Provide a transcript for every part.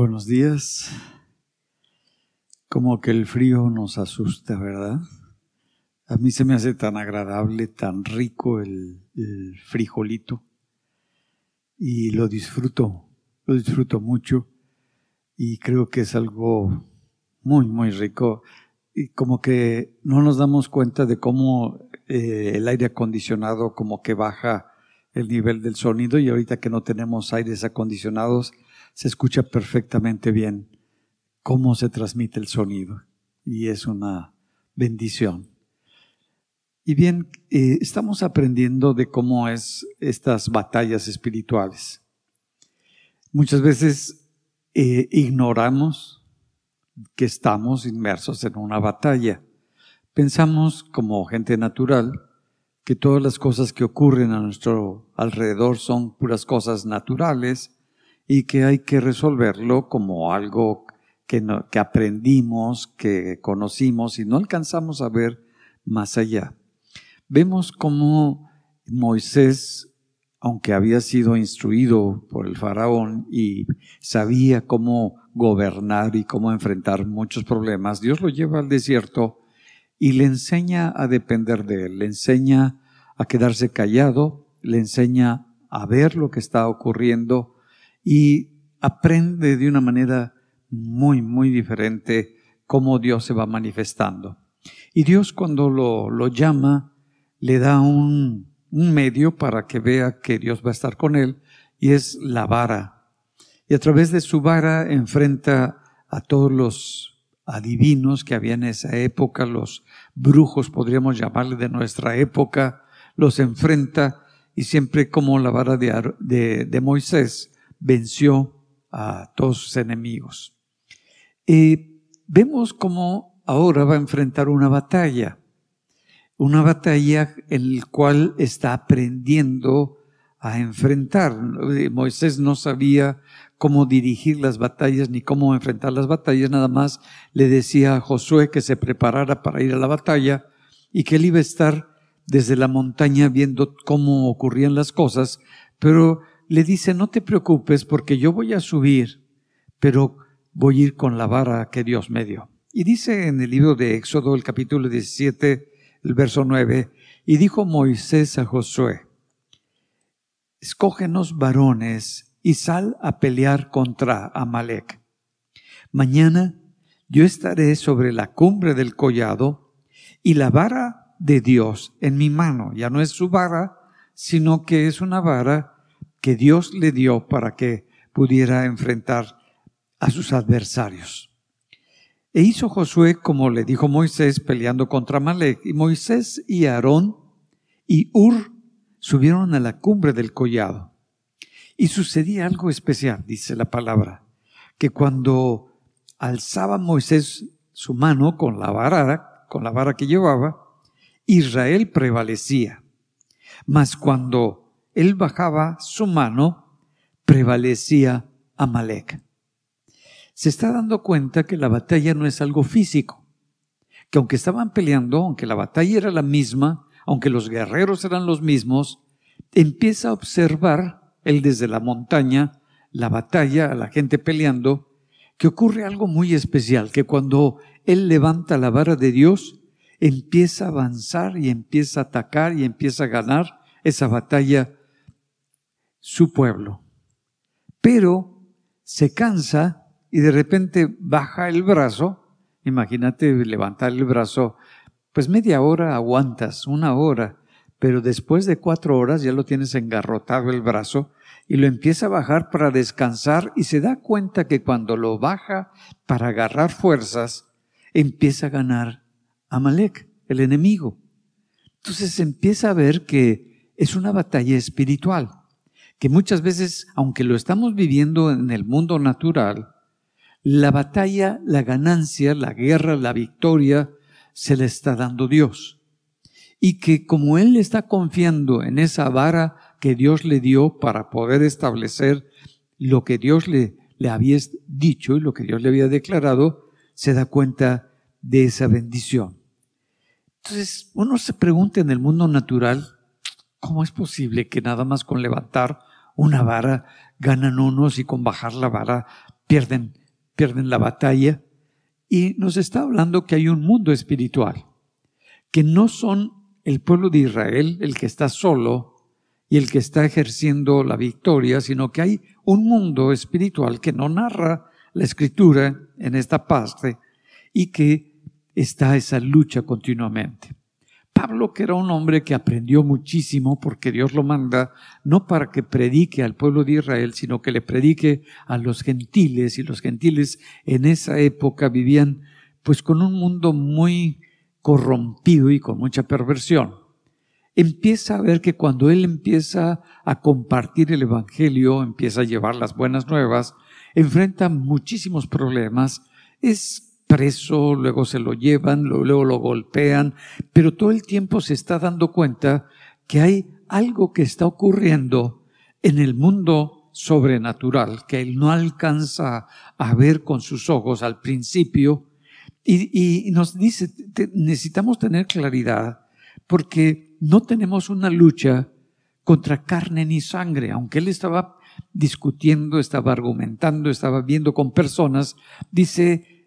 Buenos días. Como que el frío nos asusta, ¿verdad? A mí se me hace tan agradable, tan rico el, frijolito. Y lo disfruto, lo disfruto mucho. Y creo que es algo muy, muy rico. Y como que no nos damos cuenta de cómo eh, el aire acondicionado como que baja el nivel del sonido y ahorita que no tenemos aires acondicionados, se escucha perfectamente bien cómo se transmite el sonido y es una bendición. Y bien, eh, estamos aprendiendo de cómo es estas batallas espirituales. Muchas veces eh, ignoramos que estamos inmersos en una batalla. Pensamos como gente natural que todas las cosas que ocurren a nuestro alrededor son puras cosas naturales y que hay que resolverlo como algo que, que aprendimos, que conocimos y no alcanzamos a ver más allá. Vemos cómo Moisés, aunque había sido instruido por el faraón y sabía cómo gobernar y cómo enfrentar muchos problemas, Dios lo lleva al desierto y le enseña a depender de él, le enseña a quedarse callado, le enseña a ver lo que está ocurriendo y aprende de una manera muy, muy diferente cómo Dios se va manifestando. Y Dios cuando lo, lo llama, le da un, un medio para que vea que Dios va a estar con él, y es la vara. Y a través de su vara enfrenta a todos los adivinos que había en esa época, los brujos podríamos llamarle de nuestra época, los enfrenta y siempre como la vara de, de, de Moisés venció a todos sus enemigos. Y vemos cómo ahora va a enfrentar una batalla, una batalla en la cual está aprendiendo a enfrentar. Moisés no sabía cómo dirigir las batallas ni cómo enfrentar las batallas, nada más le decía a Josué que se preparara para ir a la batalla y que él iba a estar desde la montaña viendo cómo ocurrían las cosas, pero le dice, no te preocupes porque yo voy a subir, pero voy a ir con la vara que Dios me dio. Y dice en el libro de Éxodo, el capítulo 17, el verso 9, y dijo Moisés a Josué, escógenos varones y sal a pelear contra Amalek. Mañana yo estaré sobre la cumbre del collado y la vara de Dios en mi mano. Ya no es su vara, sino que es una vara que Dios le dio para que pudiera enfrentar a sus adversarios. E hizo Josué como le dijo Moisés peleando contra Malek. Y Moisés y Aarón y Ur subieron a la cumbre del collado. Y sucedía algo especial, dice la palabra, que cuando alzaba Moisés su mano con la vara, con la vara que llevaba, Israel prevalecía. Mas cuando él bajaba su mano, prevalecía Amalek. Se está dando cuenta que la batalla no es algo físico, que aunque estaban peleando, aunque la batalla era la misma, aunque los guerreros eran los mismos, empieza a observar él desde la montaña la batalla, a la gente peleando, que ocurre algo muy especial, que cuando él levanta la vara de Dios, empieza a avanzar y empieza a atacar y empieza a ganar esa batalla su pueblo. Pero se cansa y de repente baja el brazo. Imagínate levantar el brazo, pues media hora aguantas, una hora, pero después de cuatro horas ya lo tienes engarrotado el brazo y lo empieza a bajar para descansar y se da cuenta que cuando lo baja para agarrar fuerzas, empieza a ganar Amalek, el enemigo. Entonces empieza a ver que es una batalla espiritual que muchas veces, aunque lo estamos viviendo en el mundo natural, la batalla, la ganancia, la guerra, la victoria, se le está dando Dios. Y que como Él está confiando en esa vara que Dios le dio para poder establecer lo que Dios le, le había dicho y lo que Dios le había declarado, se da cuenta de esa bendición. Entonces, uno se pregunta en el mundo natural, ¿cómo es posible que nada más con levantar una vara ganan unos y con bajar la vara pierden, pierden la batalla. Y nos está hablando que hay un mundo espiritual, que no son el pueblo de Israel el que está solo y el que está ejerciendo la victoria, sino que hay un mundo espiritual que no narra la escritura en esta parte y que está esa lucha continuamente. Pablo, que era un hombre que aprendió muchísimo porque Dios lo manda, no para que predique al pueblo de Israel, sino que le predique a los gentiles, y los gentiles en esa época vivían pues con un mundo muy corrompido y con mucha perversión. Empieza a ver que cuando él empieza a compartir el Evangelio, empieza a llevar las buenas nuevas, enfrenta muchísimos problemas, es preso, luego se lo llevan, luego lo golpean, pero todo el tiempo se está dando cuenta que hay algo que está ocurriendo en el mundo sobrenatural que él no alcanza a ver con sus ojos al principio. Y, nos dice, necesitamos tener claridad porque no tenemos una lucha contra carne ni sangre, aunque él estaba discutiendo, estaba argumentando, estaba viendo con personas, dice,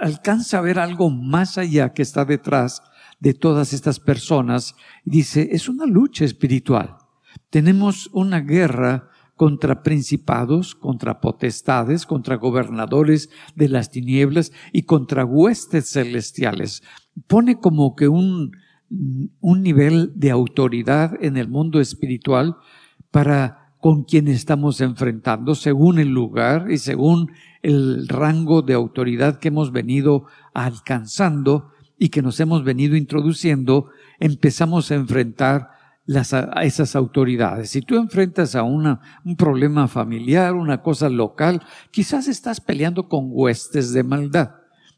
alcanza a ver algo más allá que está detrás de todas estas personas. Dice, es una lucha espiritual. Tenemos una guerra contra principados, contra potestades, contra gobernadores de las tinieblas y contra huestes celestiales. Pone como que un, un nivel de autoridad en el mundo espiritual para con quien estamos enfrentando según el lugar y según el rango de autoridad que hemos venido alcanzando y que nos hemos venido introduciendo, empezamos a enfrentar a esas autoridades. Si tú enfrentas a una, un problema familiar, una cosa local, quizás estás peleando con huestes de maldad.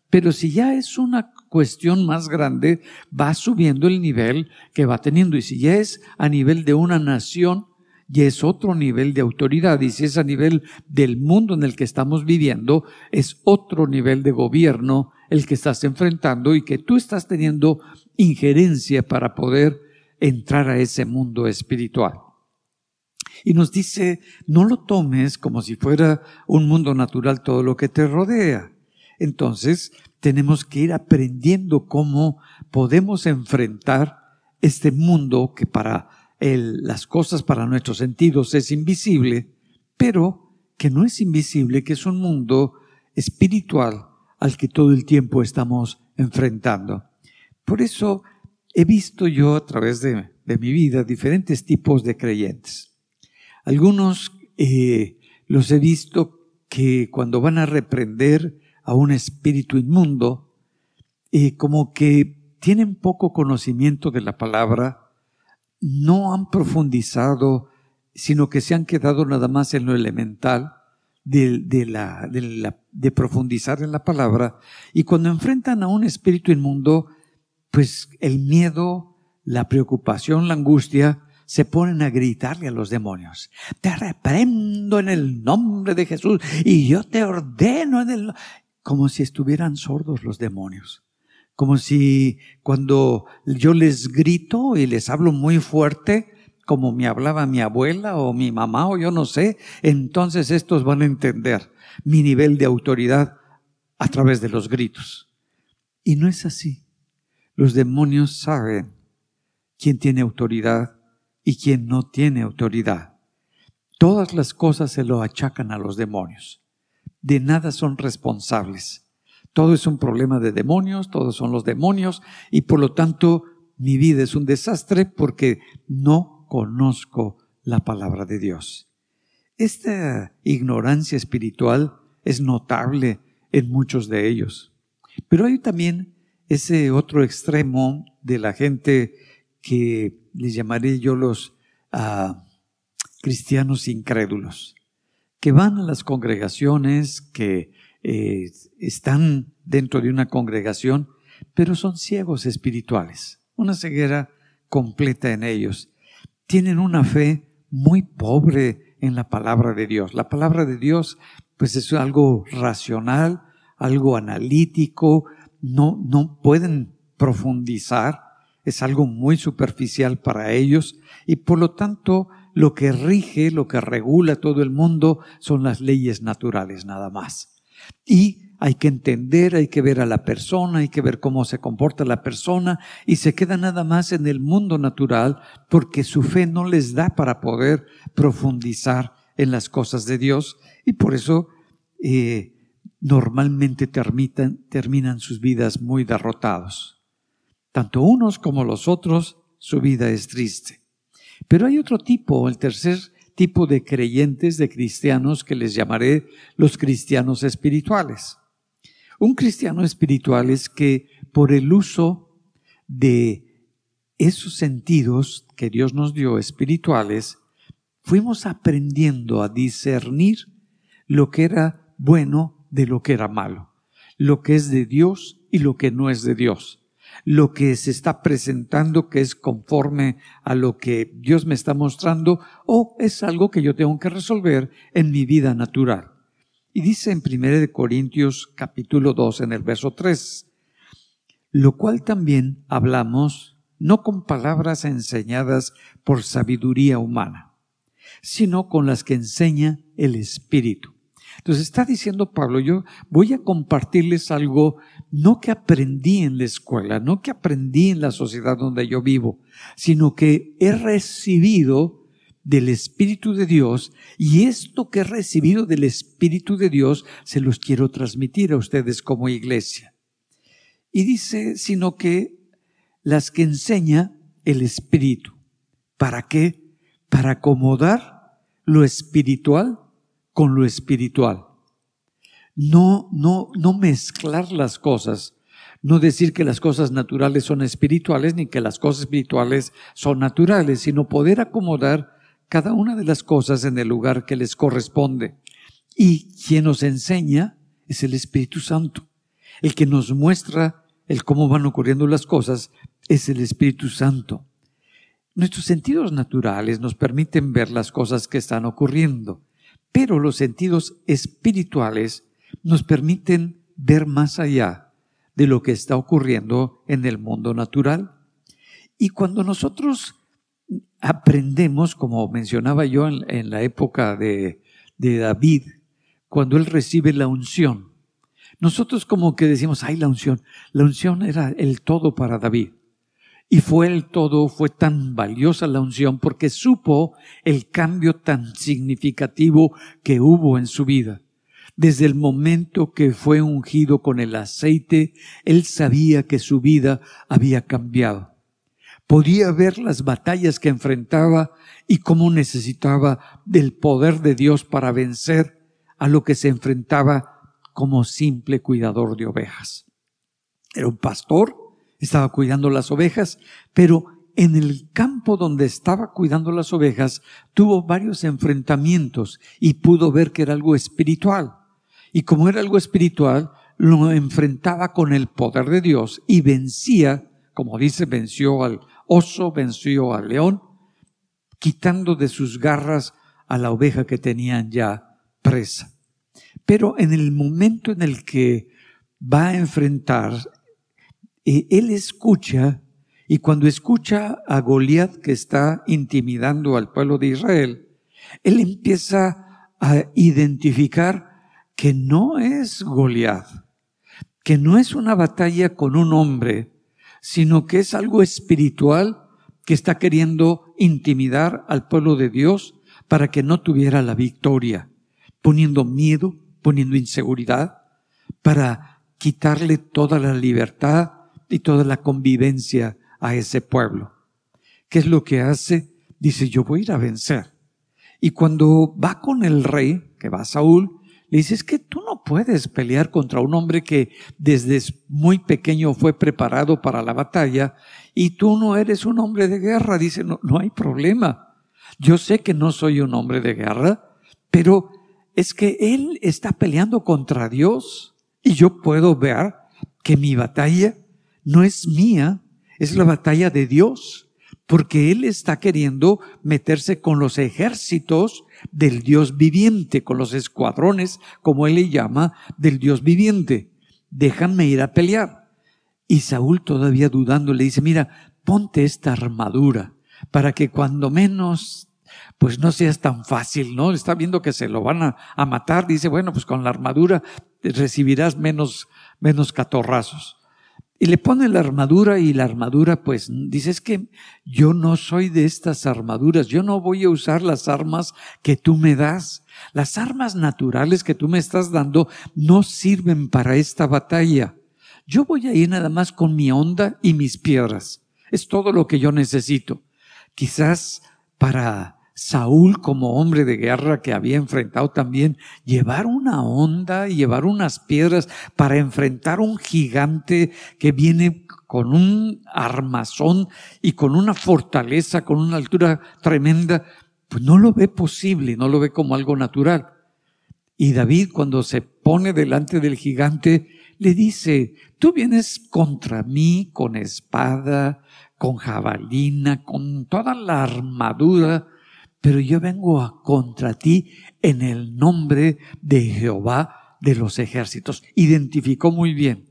Pero si ya es una cuestión más grande, va subiendo el nivel que va teniendo. Y si ya es a nivel de una nación, y es otro nivel de autoridad. Y si es a nivel del mundo en el que estamos viviendo, es otro nivel de gobierno el que estás enfrentando y que tú estás teniendo injerencia para poder entrar a ese mundo espiritual. Y nos dice, no lo tomes como si fuera un mundo natural todo lo que te rodea. Entonces, tenemos que ir aprendiendo cómo podemos enfrentar este mundo que para las cosas para nuestros sentidos es invisible, pero que no es invisible, que es un mundo espiritual al que todo el tiempo estamos enfrentando. Por eso he visto yo a través de, mi vida diferentes tipos de creyentes. Algunos eh, los he visto que cuando van a reprender a un espíritu inmundo, eh, como que tienen poco conocimiento de la palabra, no han profundizado, sino que se han quedado nada más en lo elemental de, la, de, profundizar en la palabra. Y cuando enfrentan a un espíritu inmundo, pues el miedo, la preocupación, la angustia, se ponen a gritarle a los demonios. Te reprendo en el nombre de Jesús y yo te ordeno en el... Como si estuvieran sordos los demonios como si cuando yo les grito y les hablo muy fuerte, como me hablaba mi abuela o mi mamá o yo no sé, entonces estos van a entender mi nivel de autoridad a través de los gritos. Y no es así. Los demonios saben quién tiene autoridad y quién no tiene autoridad. Todas las cosas se lo achacan a los demonios. De nada son responsables. Todo es un problema de demonios, todos son los demonios y por lo tanto mi vida es un desastre porque no conozco la palabra de Dios. Esta ignorancia espiritual es notable en muchos de ellos. Pero hay también ese otro extremo de la gente que les llamaré yo los ah, cristianos incrédulos, que van a las congregaciones, que eh, están dentro de una congregación, pero son ciegos espirituales, una ceguera completa en ellos. Tienen una fe muy pobre en la palabra de Dios. La palabra de Dios, pues es algo racional, algo analítico, no, no pueden profundizar, es algo muy superficial para ellos y por lo tanto lo que rige, lo que regula todo el mundo son las leyes naturales nada más. Y hay que entender, hay que ver a la persona, hay que ver cómo se comporta la persona y se queda nada más en el mundo natural porque su fe no les da para poder profundizar en las cosas de Dios y por eso eh, normalmente terminan, terminan sus vidas muy derrotados. Tanto unos como los otros, su vida es triste. Pero hay otro tipo, el tercer tipo de creyentes, de cristianos, que les llamaré los cristianos espirituales. Un cristiano espiritual es que por el uso de esos sentidos que Dios nos dio espirituales, fuimos aprendiendo a discernir lo que era bueno de lo que era malo, lo que es de Dios y lo que no es de Dios, lo que se está presentando que es conforme a lo que Dios me está mostrando o es algo que yo tengo que resolver en mi vida natural. Y dice en 1 Corintios capítulo 2 en el verso 3, lo cual también hablamos no con palabras enseñadas por sabiduría humana, sino con las que enseña el Espíritu. Entonces está diciendo Pablo, yo voy a compartirles algo no que aprendí en la escuela, no que aprendí en la sociedad donde yo vivo, sino que he recibido del Espíritu de Dios y esto que he recibido del Espíritu de Dios se los quiero transmitir a ustedes como iglesia. Y dice, sino que las que enseña el Espíritu. ¿Para qué? Para acomodar lo espiritual con lo espiritual. No, no, no mezclar las cosas. No decir que las cosas naturales son espirituales ni que las cosas espirituales son naturales, sino poder acomodar cada una de las cosas en el lugar que les corresponde. Y quien nos enseña es el Espíritu Santo. El que nos muestra el cómo van ocurriendo las cosas es el Espíritu Santo. Nuestros sentidos naturales nos permiten ver las cosas que están ocurriendo, pero los sentidos espirituales nos permiten ver más allá de lo que está ocurriendo en el mundo natural. Y cuando nosotros aprendemos, como mencionaba yo en, la época de, de David, cuando él recibe la unción. Nosotros como que decimos, ay, la unción. La unción era el todo para David. Y fue el todo, fue tan valiosa la unción porque supo el cambio tan significativo que hubo en su vida. Desde el momento que fue ungido con el aceite, él sabía que su vida había cambiado podía ver las batallas que enfrentaba y cómo necesitaba del poder de Dios para vencer a lo que se enfrentaba como simple cuidador de ovejas. Era un pastor, estaba cuidando las ovejas, pero en el campo donde estaba cuidando las ovejas tuvo varios enfrentamientos y pudo ver que era algo espiritual. Y como era algo espiritual, lo enfrentaba con el poder de Dios y vencía, como dice, venció al, oso venció al león, quitando de sus garras a la oveja que tenían ya presa. Pero en el momento en el que va a enfrentar, él escucha, y cuando escucha a Goliat que está intimidando al pueblo de Israel, él empieza a identificar que no es Goliat, que no es una batalla con un hombre, sino que es algo espiritual que está queriendo intimidar al pueblo de Dios para que no tuviera la victoria, poniendo miedo, poniendo inseguridad, para quitarle toda la libertad y toda la convivencia a ese pueblo. ¿Qué es lo que hace? Dice, yo voy a ir a vencer. Y cuando va con el rey, que va Saúl, le dice, es que tú no puedes pelear contra un hombre que desde muy pequeño fue preparado para la batalla y tú no eres un hombre de guerra. Dice, no, no hay problema. Yo sé que no soy un hombre de guerra, pero es que él está peleando contra Dios y yo puedo ver que mi batalla no es mía, es la batalla de Dios porque Él está queriendo meterse con los ejércitos del Dios viviente, con los escuadrones, como Él le llama, del Dios viviente. Déjame ir a pelear. Y Saúl todavía dudando le dice, mira, ponte esta armadura para que cuando menos pues no seas tan fácil, ¿no? Está viendo que se lo van a, a matar, dice, bueno, pues con la armadura recibirás menos, menos catorrazos. Y le pone la armadura y la armadura pues dice es que yo no soy de estas armaduras, yo no voy a usar las armas que tú me das. Las armas naturales que tú me estás dando no sirven para esta batalla. Yo voy a ir nada más con mi onda y mis piedras. Es todo lo que yo necesito. Quizás para Saúl como hombre de guerra que había enfrentado también, llevar una onda y llevar unas piedras para enfrentar un gigante que viene con un armazón y con una fortaleza, con una altura tremenda, pues no lo ve posible, no lo ve como algo natural. Y David cuando se pone delante del gigante, le dice, tú vienes contra mí con espada, con jabalina, con toda la armadura, pero yo vengo a contra ti en el nombre de Jehová de los ejércitos. Identificó muy bien.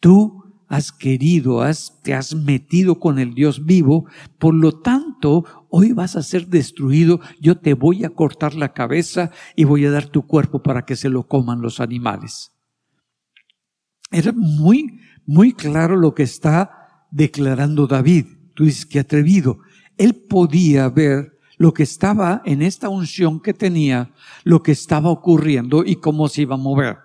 Tú has querido, has, te has metido con el Dios vivo, por lo tanto, hoy vas a ser destruido, yo te voy a cortar la cabeza y voy a dar tu cuerpo para que se lo coman los animales. Era muy, muy claro lo que está declarando David. Tú dices que atrevido. Él podía ver lo que estaba en esta unción que tenía, lo que estaba ocurriendo y cómo se iba a mover.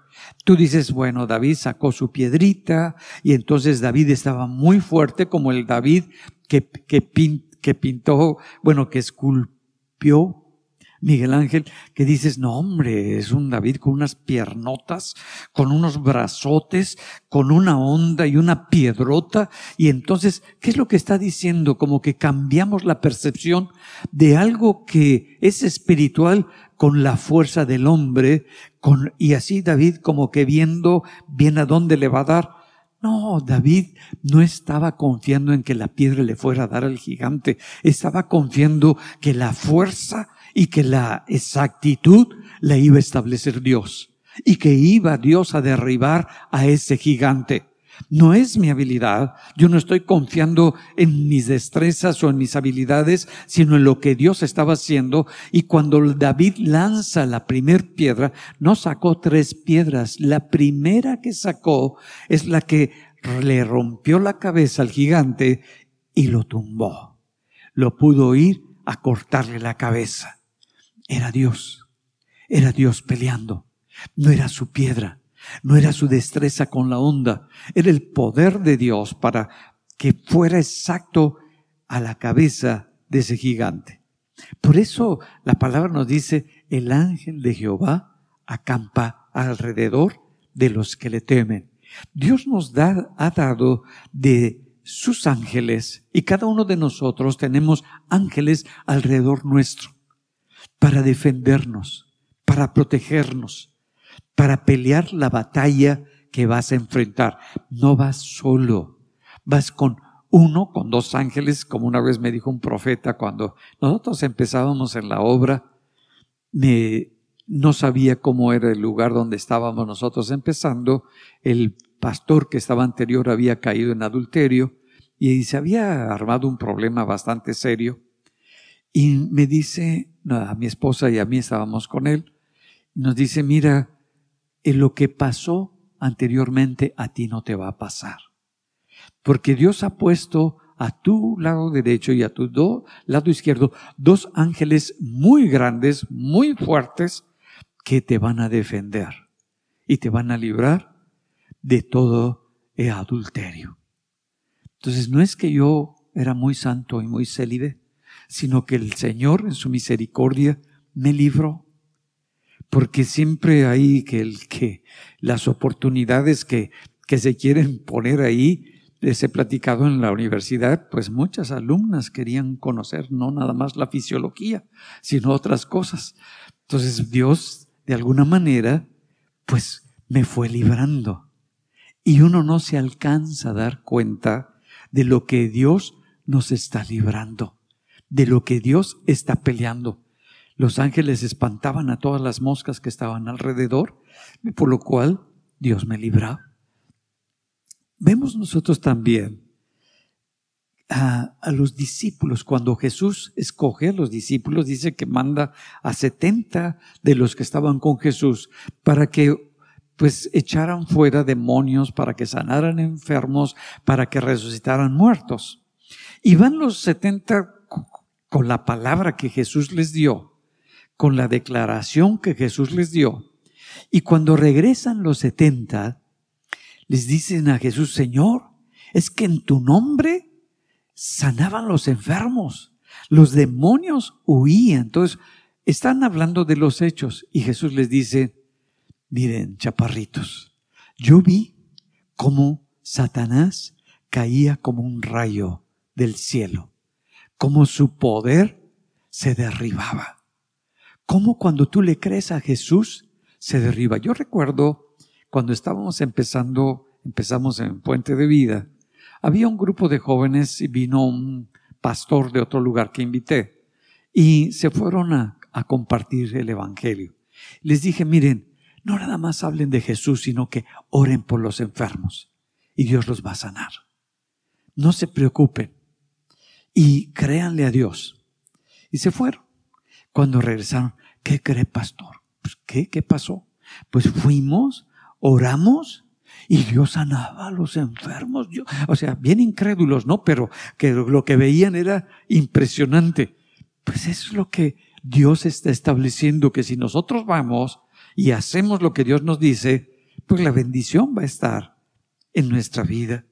Tú dices, bueno, David sacó su piedrita y entonces David estaba muy fuerte como el David que, que, pintó, bueno, que esculpió Miguel Ángel, que dices, no hombre, es un David con unas piernotas, con unos brazotes, con una onda y una piedrota. Y entonces, ¿qué es lo que está diciendo? Como que cambiamos la percepción de algo que es espiritual con la fuerza del hombre, con, y así David como que viendo bien a dónde le va a dar. No, David no estaba confiando en que la piedra le fuera a dar al gigante, estaba confiando que la fuerza y que la exactitud la iba a establecer Dios y que iba Dios a derribar a ese gigante. No es mi habilidad, yo no estoy confiando en mis destrezas o en mis habilidades, sino en lo que Dios estaba haciendo. Y cuando David lanza la primer piedra, no sacó tres piedras, la primera que sacó es la que le rompió la cabeza al gigante y lo tumbó. Lo pudo ir a cortarle la cabeza. Era Dios. Era Dios peleando. No era su piedra. No era su destreza con la onda. Era el poder de Dios para que fuera exacto a la cabeza de ese gigante. Por eso la palabra nos dice, el ángel de Jehová acampa alrededor de los que le temen. Dios nos ha dado de sus ángeles y cada uno de nosotros tenemos ángeles alrededor nuestro para defendernos, para protegernos, para pelear la batalla que vas a enfrentar. No vas solo, vas con uno, con dos ángeles, como una vez me dijo un profeta cuando nosotros empezábamos en la obra, no sabía cómo era el lugar donde estábamos nosotros empezando, el pastor que estaba anterior había caído en adulterio y se había armado un problema bastante serio y me dice, a mi esposa y a mí estábamos con él, nos dice, mira, en lo que pasó anteriormente a ti no te va a pasar. Porque Dios ha puesto a tu lado derecho y a tu lado izquierdo dos ángeles muy grandes, muy fuertes, que te van a defender y te van a librar de todo el adulterio. Entonces no es que yo era muy santo y muy célibe, sino que el Señor en su misericordia me libró. Porque siempre hay que, el, que las oportunidades que, que se quieren poner ahí, les he platicado en la universidad, pues muchas alumnas querían conocer no nada más la fisiología, sino otras cosas. Entonces Dios, de alguna manera, pues me fue librando. Y uno no se alcanza a dar cuenta de lo que Dios nos está librando de lo que Dios está peleando. Los ángeles espantaban a todas las moscas que estaban alrededor, por lo cual Dios me libraba. Vemos nosotros también a, los discípulos. Cuando Jesús escoge a los discípulos, dice que manda a 70 de los que estaban con Jesús para que pues echaran fuera demonios, para que sanaran enfermos, para que resucitaran muertos. Y van los 70 con la palabra que Jesús les dio, con la declaración que Jesús les dio. Y cuando regresan los 70, les dicen a Jesús, Señor, es que en tu nombre sanaban los enfermos, los demonios huían. Entonces, están hablando de los hechos y Jesús les dice, miren, chaparritos, yo vi cómo Satanás caía como un rayo del cielo, cómo su poder se derribaba, cómo cuando tú le crees a Jesús se derriba. Yo recuerdo cuando estábamos empezando, empezamos en Puente de Vida, había un grupo de jóvenes y vino un pastor de otro lugar que invité y se fueron a, compartir el Evangelio. Les dije, miren, no nada más hablen de Jesús, sino que oren por los enfermos y Dios los va a sanar. No se preocupen y créanle a Dios. Y se fueron. Cuando regresaron, ¿qué cree pastor? Pues, ¿Qué? ¿Qué pasó? Pues fuimos, oramos y Dios sanaba a los enfermos. o sea, bien incrédulos, ¿no? Pero que lo que veían era impresionante. Pues eso es lo que Dios está estableciendo, que si nosotros vamos y hacemos lo que Dios nos dice, pues la bendición va a estar en nuestra vida.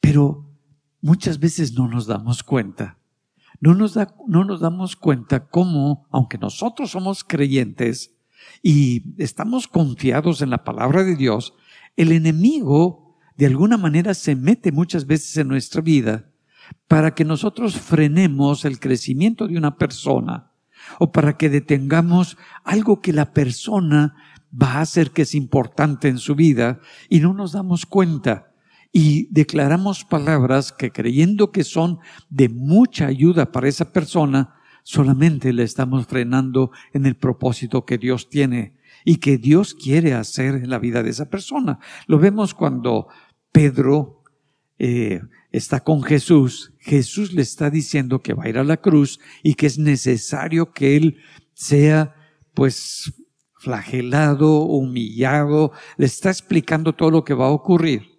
Pero muchas veces no nos damos cuenta. No nos, da, no nos damos cuenta cómo, aunque nosotros somos creyentes y estamos confiados en la palabra de Dios, el enemigo de alguna manera se mete muchas veces en nuestra vida para que nosotros frenemos el crecimiento de una persona o para que detengamos algo que la persona va a hacer que es importante en su vida y no nos damos cuenta y declaramos palabras que creyendo que son de mucha ayuda para esa persona, solamente le estamos frenando en el propósito que Dios tiene y que Dios quiere hacer en la vida de esa persona. Lo vemos cuando Pedro eh, está con Jesús. Jesús le está diciendo que va a ir a la cruz y que es necesario que él sea pues flagelado, humillado, le está explicando todo lo que va a ocurrir.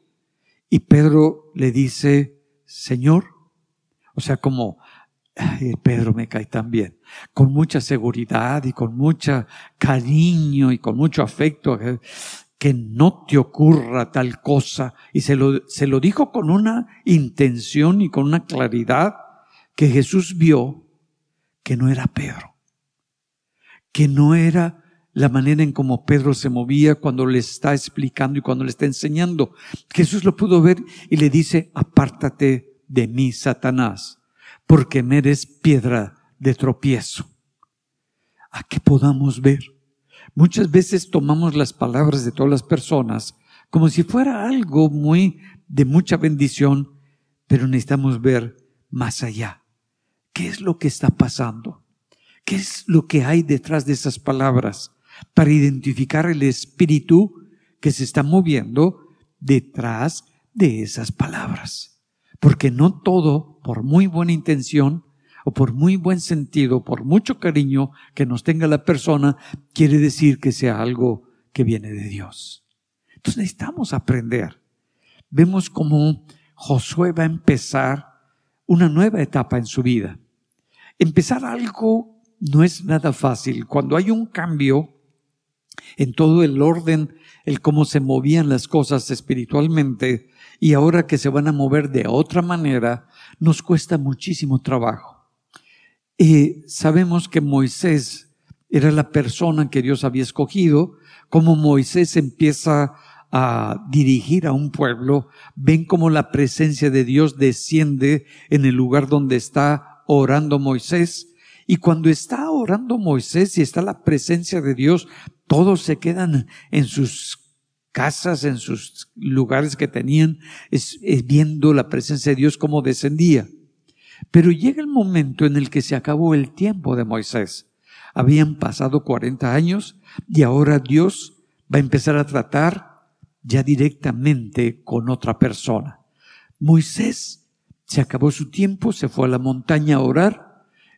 Y Pedro le dice, Señor, o sea, como Pedro me cae tan bien, con mucha seguridad y con mucho cariño y con mucho afecto, que no te ocurra tal cosa. Y se lo, se lo dijo con una intención y con una claridad que Jesús vio que no era Pedro, que no era la manera en cómo Pedro se movía cuando le está explicando y cuando le está enseñando. Jesús lo pudo ver y le dice, apártate de mí, Satanás porque me eres piedra de tropiezo. A que podamos ver. Muchas veces tomamos las palabras de todas las personas como si fuera algo muy de mucha bendición, pero necesitamos ver más allá. ¿Qué es lo que está pasando? ¿Qué es lo que hay detrás de esas palabras para identificar el espíritu que se está moviendo detrás de esas palabras? Porque no todo, por muy buena intención o por muy buen sentido, por mucho cariño que nos tenga la persona, quiere decir que sea algo que viene de Dios. Entonces necesitamos aprender. Vemos cómo Josué va a empezar una nueva etapa en su vida. Empezar algo no es nada fácil. Cuando hay un cambio en todo el orden, el cómo se movían las cosas espiritualmente, y ahora que se van a mover de otra manera, nos cuesta muchísimo trabajo. Y sabemos que Moisés era la persona que Dios había escogido, como Moisés empieza a dirigir a un pueblo, ven como la presencia de Dios desciende en el lugar donde está orando Moisés, y cuando está orando Moisés y está la presencia de Dios, todos se quedan en sus casas, en sus lugares que tenían, es, viendo la presencia de Dios como descendía. Pero llega el momento en el que se acabó el tiempo de Moisés. Habían pasado 40 años y ahora Dios va a empezar a tratar ya directamente con otra persona. Moisés Se acabó su tiempo, se fue a la montaña a orar,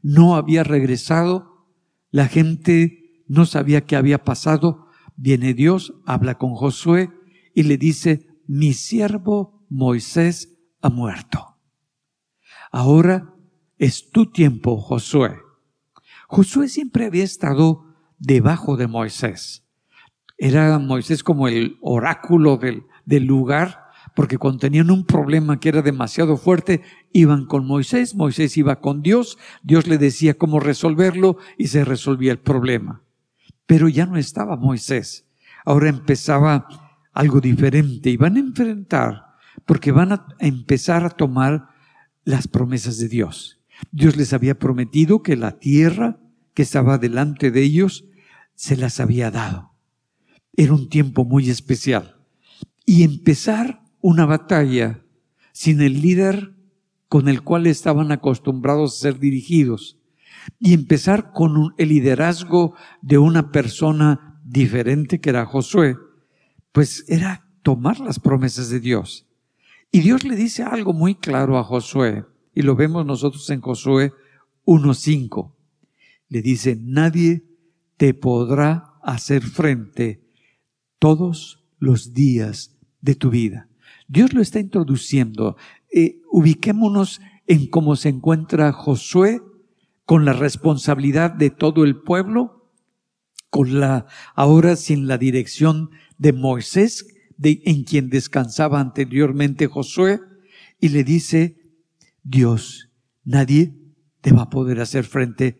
no había regresado, la gente no sabía qué había pasado. Viene Dios, habla con Josué y le dice, mi siervo Moisés ha muerto. Ahora es tu tiempo, Josué. Josué siempre había estado debajo de Moisés. Era Moisés como el oráculo del, del lugar, porque cuando tenían un problema que era demasiado fuerte, iban con Moisés, Moisés iba con Dios, Dios le decía cómo resolverlo y se resolvía el problema. Pero ya no estaba Moisés. Ahora empezaba algo diferente y van a enfrentar, porque van a empezar a tomar las promesas de Dios. Dios les había prometido que la tierra que estaba delante de ellos se las había dado. Era un tiempo muy especial. Y empezar una batalla sin el líder con el cual estaban acostumbrados a ser dirigidos. Y empezar con el liderazgo de una persona diferente que era Josué, pues era tomar las promesas de Dios. Y Dios le dice algo muy claro a Josué, y lo vemos nosotros en Josué 1.5. Le dice, nadie te podrá hacer frente todos los días de tu vida. Dios lo está introduciendo. Eh, ubiquémonos en cómo se encuentra Josué con la responsabilidad de todo el pueblo, con la, ahora sin la dirección de Moisés, de, en quien descansaba anteriormente Josué, y le dice, Dios, nadie te va a poder hacer frente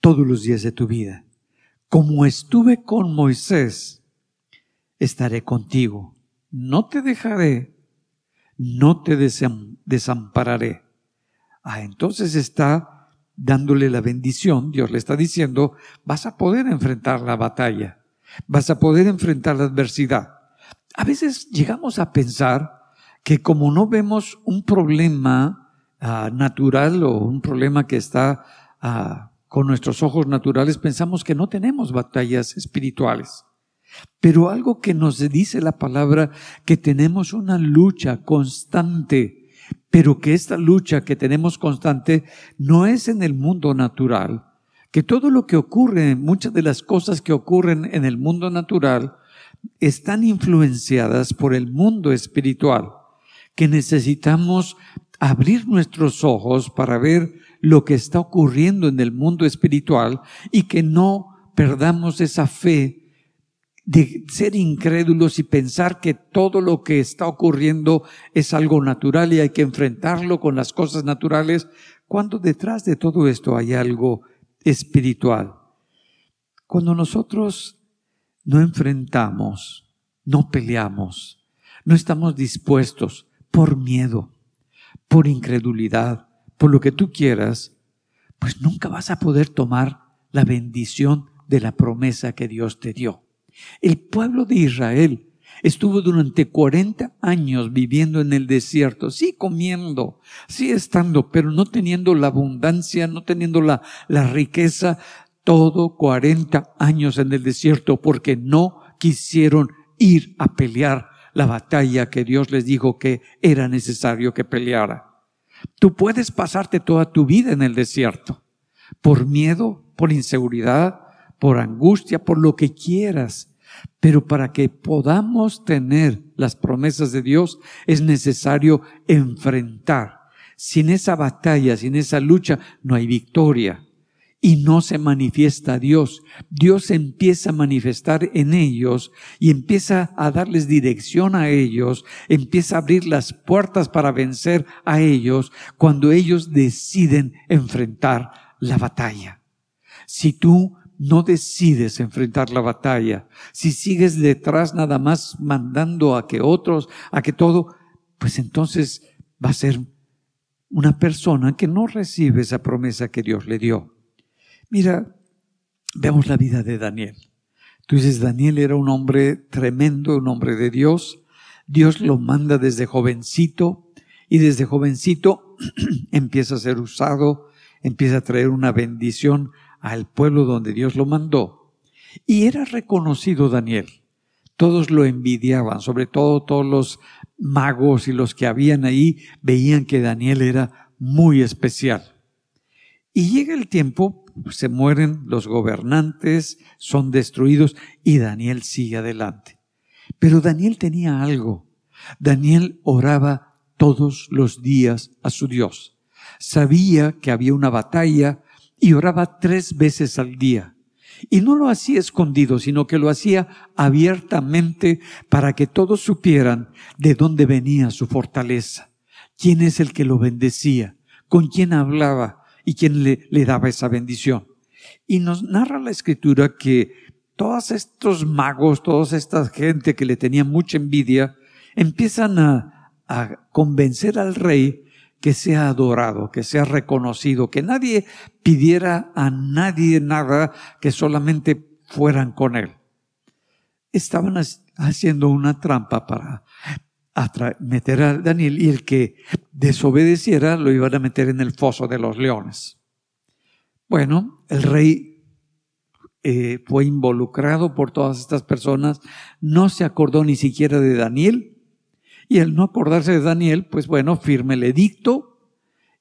todos los días de tu vida. Como estuve con Moisés, estaré contigo. No te dejaré, no te desampararé. Ah, entonces está dándole la bendición, Dios le está diciendo, vas a poder enfrentar la batalla, vas a poder enfrentar la adversidad. A veces llegamos a pensar que como no vemos un problema ah, natural o un problema que está ah, con nuestros ojos naturales pensamos que no tenemos batallas espirituales. Pero algo que nos dice la palabra, que tenemos una lucha constante, pero que esta lucha que tenemos constante no es en el mundo natural, que todo lo que ocurre, muchas de las cosas que ocurren en el mundo natural, están influenciadas por el mundo espiritual, que necesitamos abrir nuestros ojos para ver lo que está ocurriendo en el mundo espiritual y que no perdamos esa fe de ser incrédulos y pensar que todo lo que está ocurriendo es algo natural y hay que enfrentarlo con las cosas naturales, cuando detrás de todo esto hay algo espiritual. Cuando nosotros no enfrentamos, no peleamos, no estamos dispuestos por miedo, por incredulidad, por lo que tú quieras, pues nunca vas a poder tomar la bendición de la promesa que Dios te dio. El pueblo de Israel estuvo durante 40 años viviendo en el desierto, sí comiendo, sí estando, pero no teniendo la abundancia, no teniendo la, la riqueza, todo 40 años en el desierto porque no quisieron ir a pelear la batalla que Dios les dijo que era necesario que peleara. Tú puedes pasarte toda tu vida en el desierto, por miedo, por inseguridad, por angustia, por lo que quieras. Pero para que podamos tener las promesas de Dios es necesario enfrentar. Sin esa batalla, sin esa lucha, no hay victoria y no se manifiesta Dios. Dios empieza a manifestar en ellos y empieza a darles dirección a ellos, empieza a abrir las puertas para vencer a ellos cuando ellos deciden enfrentar la batalla. Si tú no decides enfrentar la batalla, si sigues detrás nada más mandando a que otros, a que todo, pues entonces va a ser una persona que no recibe esa promesa que Dios le dio. Mira, veamos la vida de Daniel. Tú dices, Daniel era un hombre tremendo, un hombre de Dios. Dios lo manda desde jovencito y desde jovencito empieza a ser usado, empieza a traer una bendición al pueblo donde Dios lo mandó. Y era reconocido Daniel. Todos lo envidiaban, sobre todo todos los magos y los que habían ahí veían que Daniel era muy especial. Y llega el tiempo, se mueren los gobernantes, son destruidos y Daniel sigue adelante. Pero Daniel tenía algo. Daniel oraba todos los días a su Dios. Sabía que había una batalla y oraba tres veces al día. Y no lo hacía escondido, sino que lo hacía abiertamente para que todos supieran de dónde venía su fortaleza, quién es el que lo bendecía, con quién hablaba y quién le, le daba esa bendición. Y nos narra la escritura que todos estos magos, toda esta gente que le tenía mucha envidia, empiezan a, a convencer al rey que sea adorado, que sea reconocido, que nadie pidiera a nadie nada, que solamente fueran con él. Estaban haciendo una trampa para meter a Daniel y el que desobedeciera lo iban a meter en el foso de los leones. Bueno, el rey eh, fue involucrado por todas estas personas, no se acordó ni siquiera de Daniel, y al no acordarse de Daniel, pues bueno, firme el edicto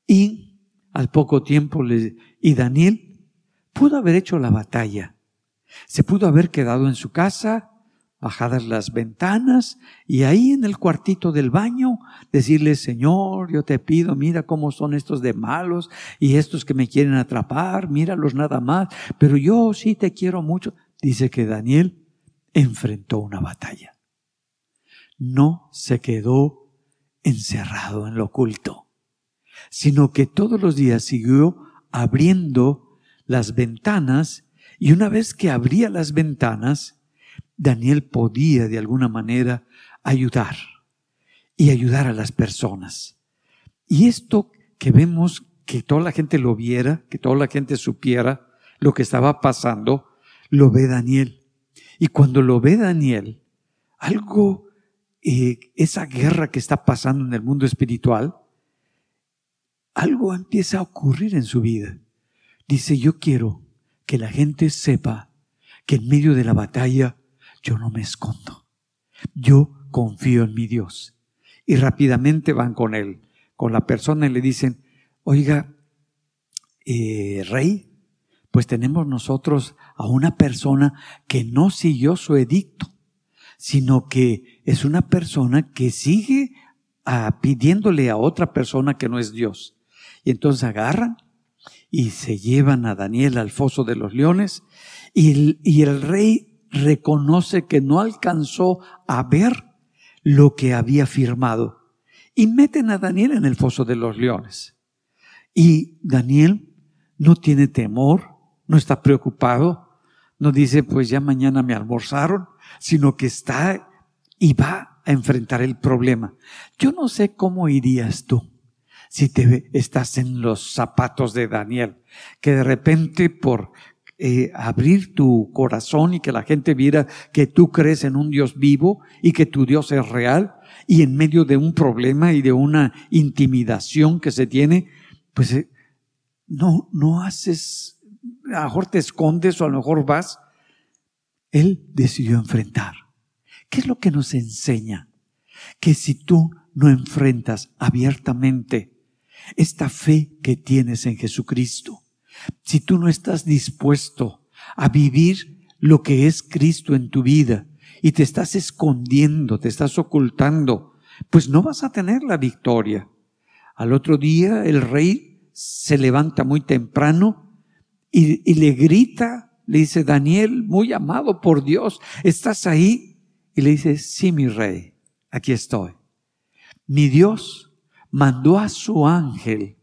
y al poco tiempo le, y Daniel pudo haber hecho la batalla. Se pudo haber quedado en su casa, bajadas las ventanas y ahí en el cuartito del baño decirle, Señor, yo te pido, mira cómo son estos de malos y estos que me quieren atrapar, míralos nada más, pero yo sí te quiero mucho. Dice que Daniel enfrentó una batalla no se quedó encerrado en lo oculto, sino que todos los días siguió abriendo las ventanas y una vez que abría las ventanas, Daniel podía de alguna manera ayudar y ayudar a las personas. Y esto que vemos que toda la gente lo viera, que toda la gente supiera lo que estaba pasando, lo ve Daniel. Y cuando lo ve Daniel, algo esa guerra que está pasando en el mundo espiritual, algo empieza a ocurrir en su vida. Dice, yo quiero que la gente sepa que en medio de la batalla yo no me escondo. Yo confío en mi Dios. Y rápidamente van con él, con la persona y le dicen, oiga, eh, rey, pues tenemos nosotros a una persona que no siguió su edicto sino que es una persona que sigue ah, pidiéndole a otra persona que no es Dios. Y entonces agarran y se llevan a Daniel al foso de los leones y el, y el rey reconoce que no alcanzó a ver lo que había firmado y meten a Daniel en el foso de los leones. Y Daniel no tiene temor, no está preocupado, no dice, pues ya mañana me almorzaron, sino que está y va a enfrentar el problema. Yo no sé cómo irías tú si te estás en los zapatos de Daniel, que de repente por eh, abrir tu corazón y que la gente viera que tú crees en un Dios vivo y que tu Dios es real y en medio de un problema y de una intimidación que se tiene, pues eh, no, no haces, a lo mejor te escondes o a lo mejor vas él decidió enfrentar. ¿Qué es lo que nos enseña? Que si tú no enfrentas abiertamente esta fe que tienes en Jesucristo, si tú no estás dispuesto a vivir lo que es Cristo en tu vida y te estás escondiendo, te estás ocultando, pues no vas a tener la victoria. Al otro día el rey se levanta muy temprano y, le grita le dice, Daniel, muy amado por Dios, ¿estás ahí? Y le dice, sí, mi rey, aquí estoy. Mi Dios mandó a su ángel,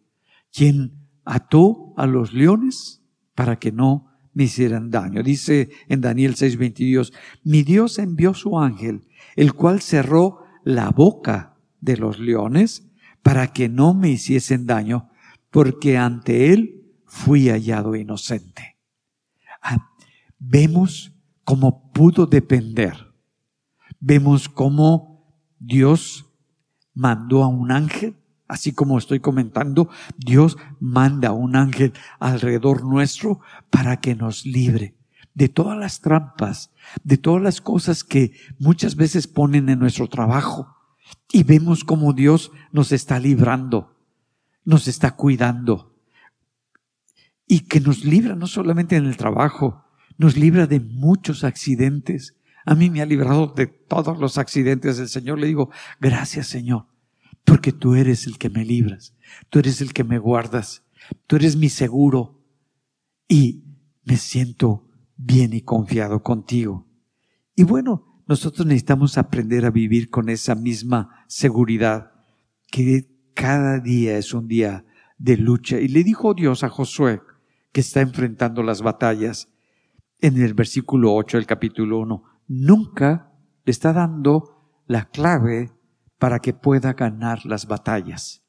quien ató a los leones para que no me hicieran daño. Dice en Daniel 6:22, mi Dios envió su ángel, el cual cerró la boca de los leones para que no me hiciesen daño, porque ante él fui hallado inocente. Vemos cómo pudo depender. Vemos cómo Dios mandó a un ángel, así como estoy comentando, Dios manda a un ángel alrededor nuestro para que nos libre de todas las trampas, de todas las cosas que muchas veces ponen en nuestro trabajo Y vemos cómo Dios nos está librando, nos está cuidando. Y que nos libra no solamente en el trabajo, nos libra de muchos accidentes. A mí me ha librado de todos los accidentes. El Señor le digo, gracias Señor, porque tú eres el que me libras, tú eres el que me guardas, tú eres mi seguro y me siento bien y confiado contigo. Y bueno, nosotros necesitamos aprender a vivir con esa misma seguridad, que cada día es un día de lucha. Y le dijo Dios a Josué, que está enfrentando las batallas, en el versículo 8 del capítulo 1, nunca le está dando la clave para que pueda ganar las batallas.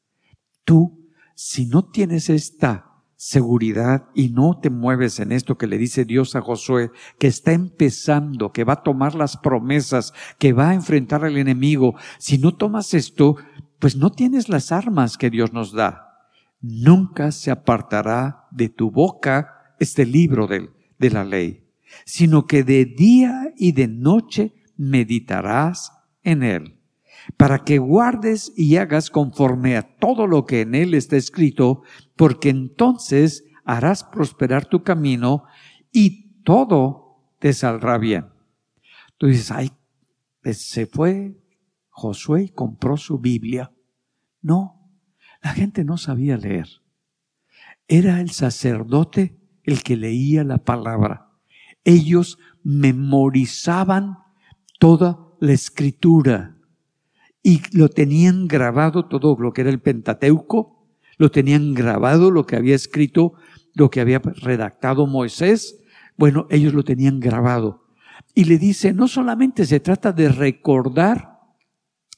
Tú, si no tienes esta seguridad y no te mueves en esto que le dice Dios a Josué, que está empezando, que va a tomar las promesas, que va a enfrentar al enemigo, si no tomas esto, pues no tienes las armas que Dios nos da. Nunca se apartará de tu boca este libro de, de la ley sino que de día y de noche meditarás en él, para que guardes y hagas conforme a todo lo que en él está escrito, porque entonces harás prosperar tu camino y todo te saldrá bien. Tú dices, ay, pues se fue Josué y compró su Biblia. No, la gente no sabía leer. Era el sacerdote el que leía la palabra ellos memorizaban toda la escritura y lo tenían grabado todo lo que era el Pentateuco, lo tenían grabado lo que había escrito, lo que había redactado Moisés, bueno, ellos lo tenían grabado. Y le dice, no solamente se trata de recordar,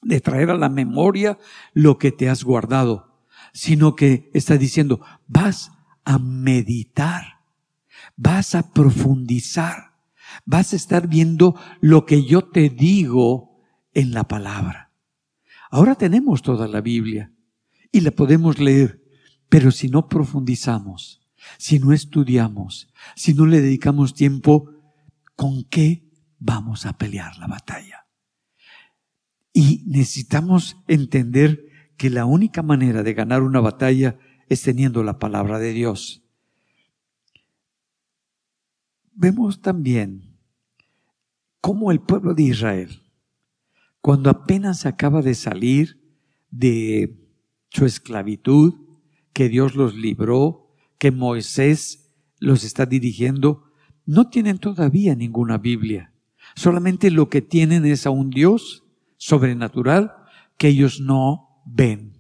de traer a la memoria lo que te has guardado, sino que está diciendo, vas a meditar vas a profundizar, vas a estar viendo lo que yo te digo en la palabra. Ahora tenemos toda la Biblia y la podemos leer, pero si no profundizamos, si no estudiamos, si no le dedicamos tiempo, ¿con qué vamos a pelear la batalla? Y necesitamos entender que la única manera de ganar una batalla es teniendo la palabra de Dios vemos también cómo el pueblo de Israel, cuando apenas acaba de salir de su esclavitud, que Dios los libró, que Moisés los está dirigiendo, no tienen todavía ninguna Biblia. Solamente lo que tienen es a un Dios sobrenatural que ellos no ven.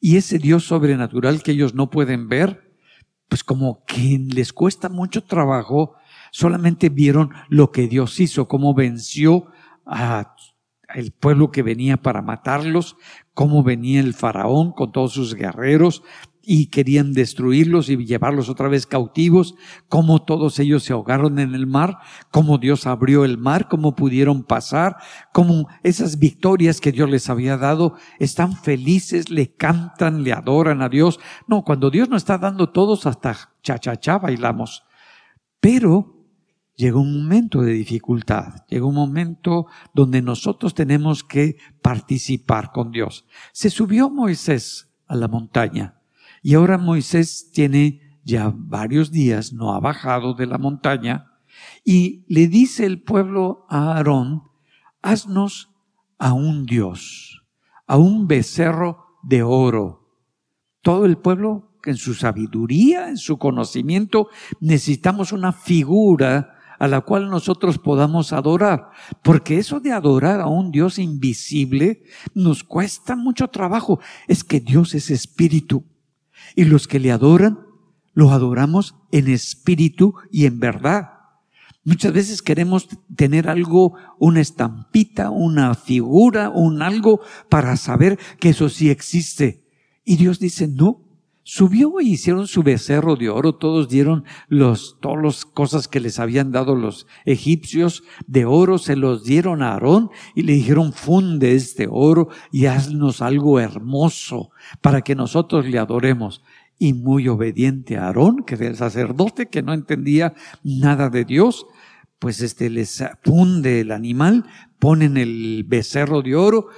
Y ese Dios sobrenatural que ellos no pueden ver, pues como que les cuesta mucho trabajo solamente vieron lo que Dios hizo, cómo venció a el pueblo que venía para matarlos, cómo venía el faraón con todos sus guerreros y querían destruirlos y llevarlos otra vez cautivos, cómo todos ellos se ahogaron en el mar, cómo Dios abrió el mar, cómo pudieron pasar, cómo esas victorias que Dios les había dado, están felices, le cantan, le adoran a Dios. No, cuando Dios nos está dando todos hasta cha cha cha bailamos. Pero llega un momento de dificultad, llega un momento donde nosotros tenemos que participar con Dios. Se subió Moisés a la montaña y ahora Moisés tiene ya varios días, no ha bajado de la montaña y le dice el pueblo a Aarón, haznos a un Dios, a un becerro de oro. Todo el pueblo en su sabiduría, en su conocimiento, necesitamos una figura a la cual nosotros podamos adorar. Porque eso de adorar a un Dios invisible nos cuesta mucho trabajo. Es que Dios es espíritu. Y los que le adoran, lo adoramos en espíritu y en verdad. Muchas veces queremos tener algo, una estampita, una figura, un algo para saber que eso sí existe. Y Dios dice, no, Subió y hicieron su becerro de oro, todos dieron los, todas las cosas que les habían dado los egipcios de oro, se los dieron a Aarón y le dijeron, funde este oro y haznos algo hermoso para que nosotros le adoremos. Y muy obediente a Aarón, que era el sacerdote que no entendía nada de Dios, pues este les funde el animal, ponen el becerro de oro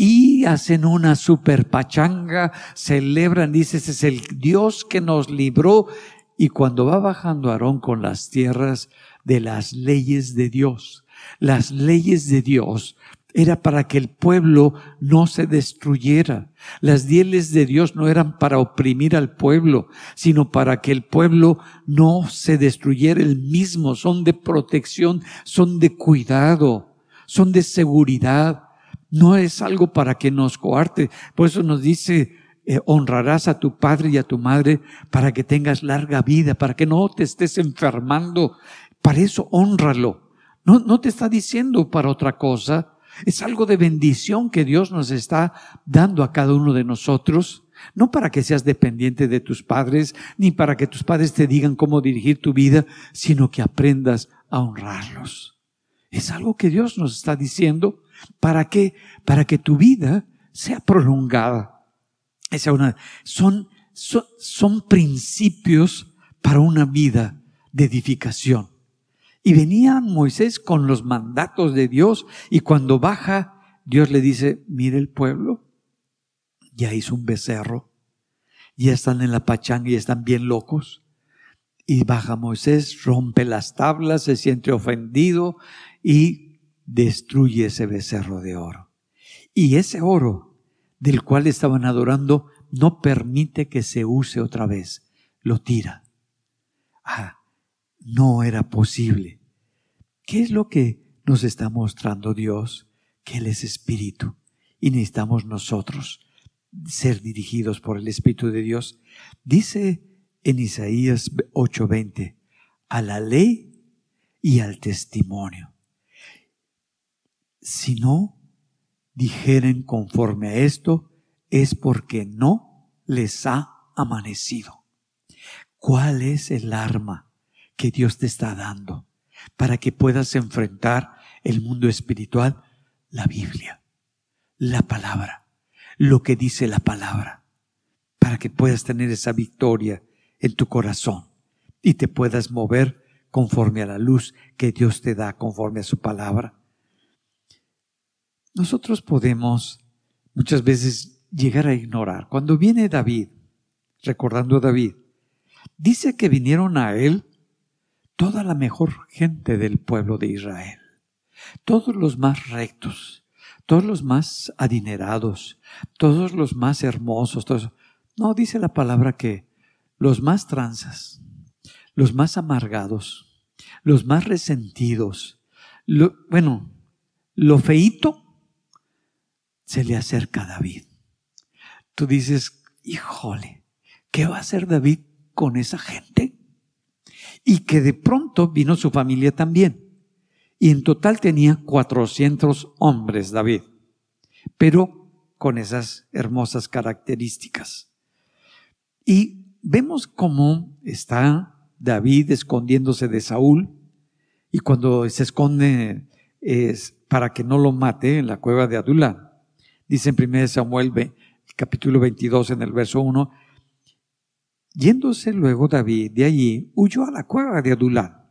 y hacen una super pachanga, celebran, dice, es el Dios que nos libró. Y cuando va bajando Aarón con las tierras de las leyes de Dios, las leyes de Dios era para que el pueblo no se destruyera. Las dieles de Dios no eran para oprimir al pueblo, sino para que el pueblo no se destruyera el mismo. Son de protección, son de cuidado, son de seguridad. No es algo para que nos coarte. Por eso nos dice, eh, honrarás a tu padre y a tu madre para que tengas larga vida, para que no te estés enfermando. Para eso honralo. No, no te está diciendo para otra cosa es algo de bendición que Dios nos está dando a cada uno de nosotros. No para que seas dependiente de tus padres, ni para que tus padres te digan cómo dirigir tu vida, sino que aprendas a honrarlos. Es algo que Dios nos está diciendo. ¿Para qué? Para que tu vida sea prolongada. una, son, son, son principios para una vida de edificación. Y venía Moisés con los mandatos de Dios y cuando baja, Dios le dice, mire el pueblo, ya hizo un becerro, ya están en la pachanga y están bien locos. Y baja Moisés, rompe las tablas, se siente ofendido y destruye ese becerro de oro. Y ese oro del cual estaban adorando no permite que se use otra vez, lo tira. Ah, no era posible. ¿Qué es lo que nos está mostrando Dios? Que Él es espíritu y necesitamos nosotros ser dirigidos por el Espíritu de Dios. Dice en Isaías 8:20, a la ley y al testimonio. Si no dijeren conforme a esto, es porque no les ha amanecido. ¿Cuál es el arma que Dios te está dando para que puedas enfrentar el mundo espiritual, la Biblia, la palabra, lo que dice la palabra, para que puedas tener esa victoria en tu corazón y te puedas mover conforme a la luz que Dios te da, conforme a su palabra. Nosotros podemos muchas veces llegar a ignorar. Cuando viene David, recordando a David, dice que vinieron a él toda la mejor gente del pueblo de Israel, todos los más rectos, todos los más adinerados, todos los más hermosos, todos. No, dice la palabra que los más tranzas, los más amargados, los más resentidos, bueno, lo feito se le acerca a David. Tú dices, híjole, ¿qué va a hacer David con esa gente? y que de pronto vino su familia también. Y en total tenía 400 hombres David, pero con esas hermosas características. Y vemos cómo está David escondiéndose de Saúl y cuando se esconde es para que no lo mate en la cueva de Adulán. Dice en 1 Samuel capítulo 22 en el verso 1, Yéndose luego David de allí, huyó a la cueva de Adulán.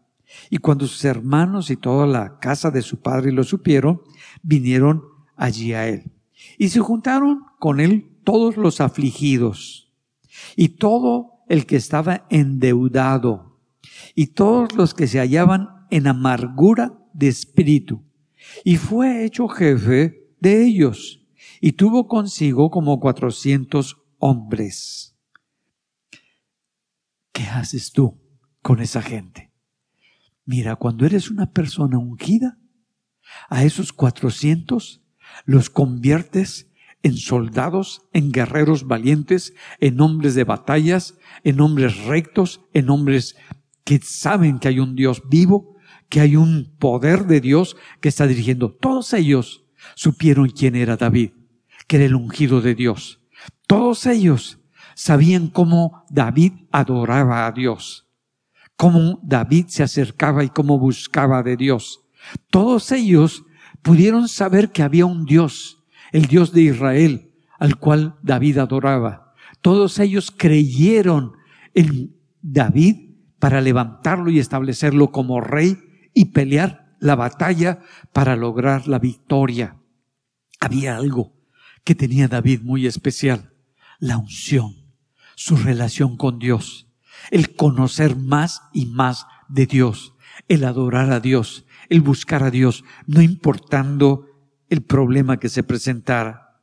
Y cuando sus hermanos y toda la casa de su padre lo supieron, vinieron allí a él. Y se juntaron con él todos los afligidos y todo el que estaba endeudado y todos los que se hallaban en amargura de espíritu. Y fue hecho jefe de ellos y tuvo consigo como cuatrocientos hombres. ¿Qué haces tú con esa gente? Mira, cuando eres una persona ungida, a esos 400 los conviertes en soldados, en guerreros valientes, en hombres de batallas, en hombres rectos, en hombres que saben que hay un Dios vivo, que hay un poder de Dios que está dirigiendo. Todos ellos supieron quién era David, que era el ungido de Dios. Todos ellos sabían cómo David adoraba a Dios, cómo David se acercaba y cómo buscaba de Dios. Todos ellos pudieron saber que había un Dios, el Dios de Israel, al cual David adoraba. Todos ellos creyeron en David para levantarlo y establecerlo como rey y pelear la batalla para lograr la victoria. Había algo, que tenía David muy especial, la unción, su relación con Dios, el conocer más y más de Dios, el adorar a Dios, el buscar a Dios, no importando el problema que se presentara.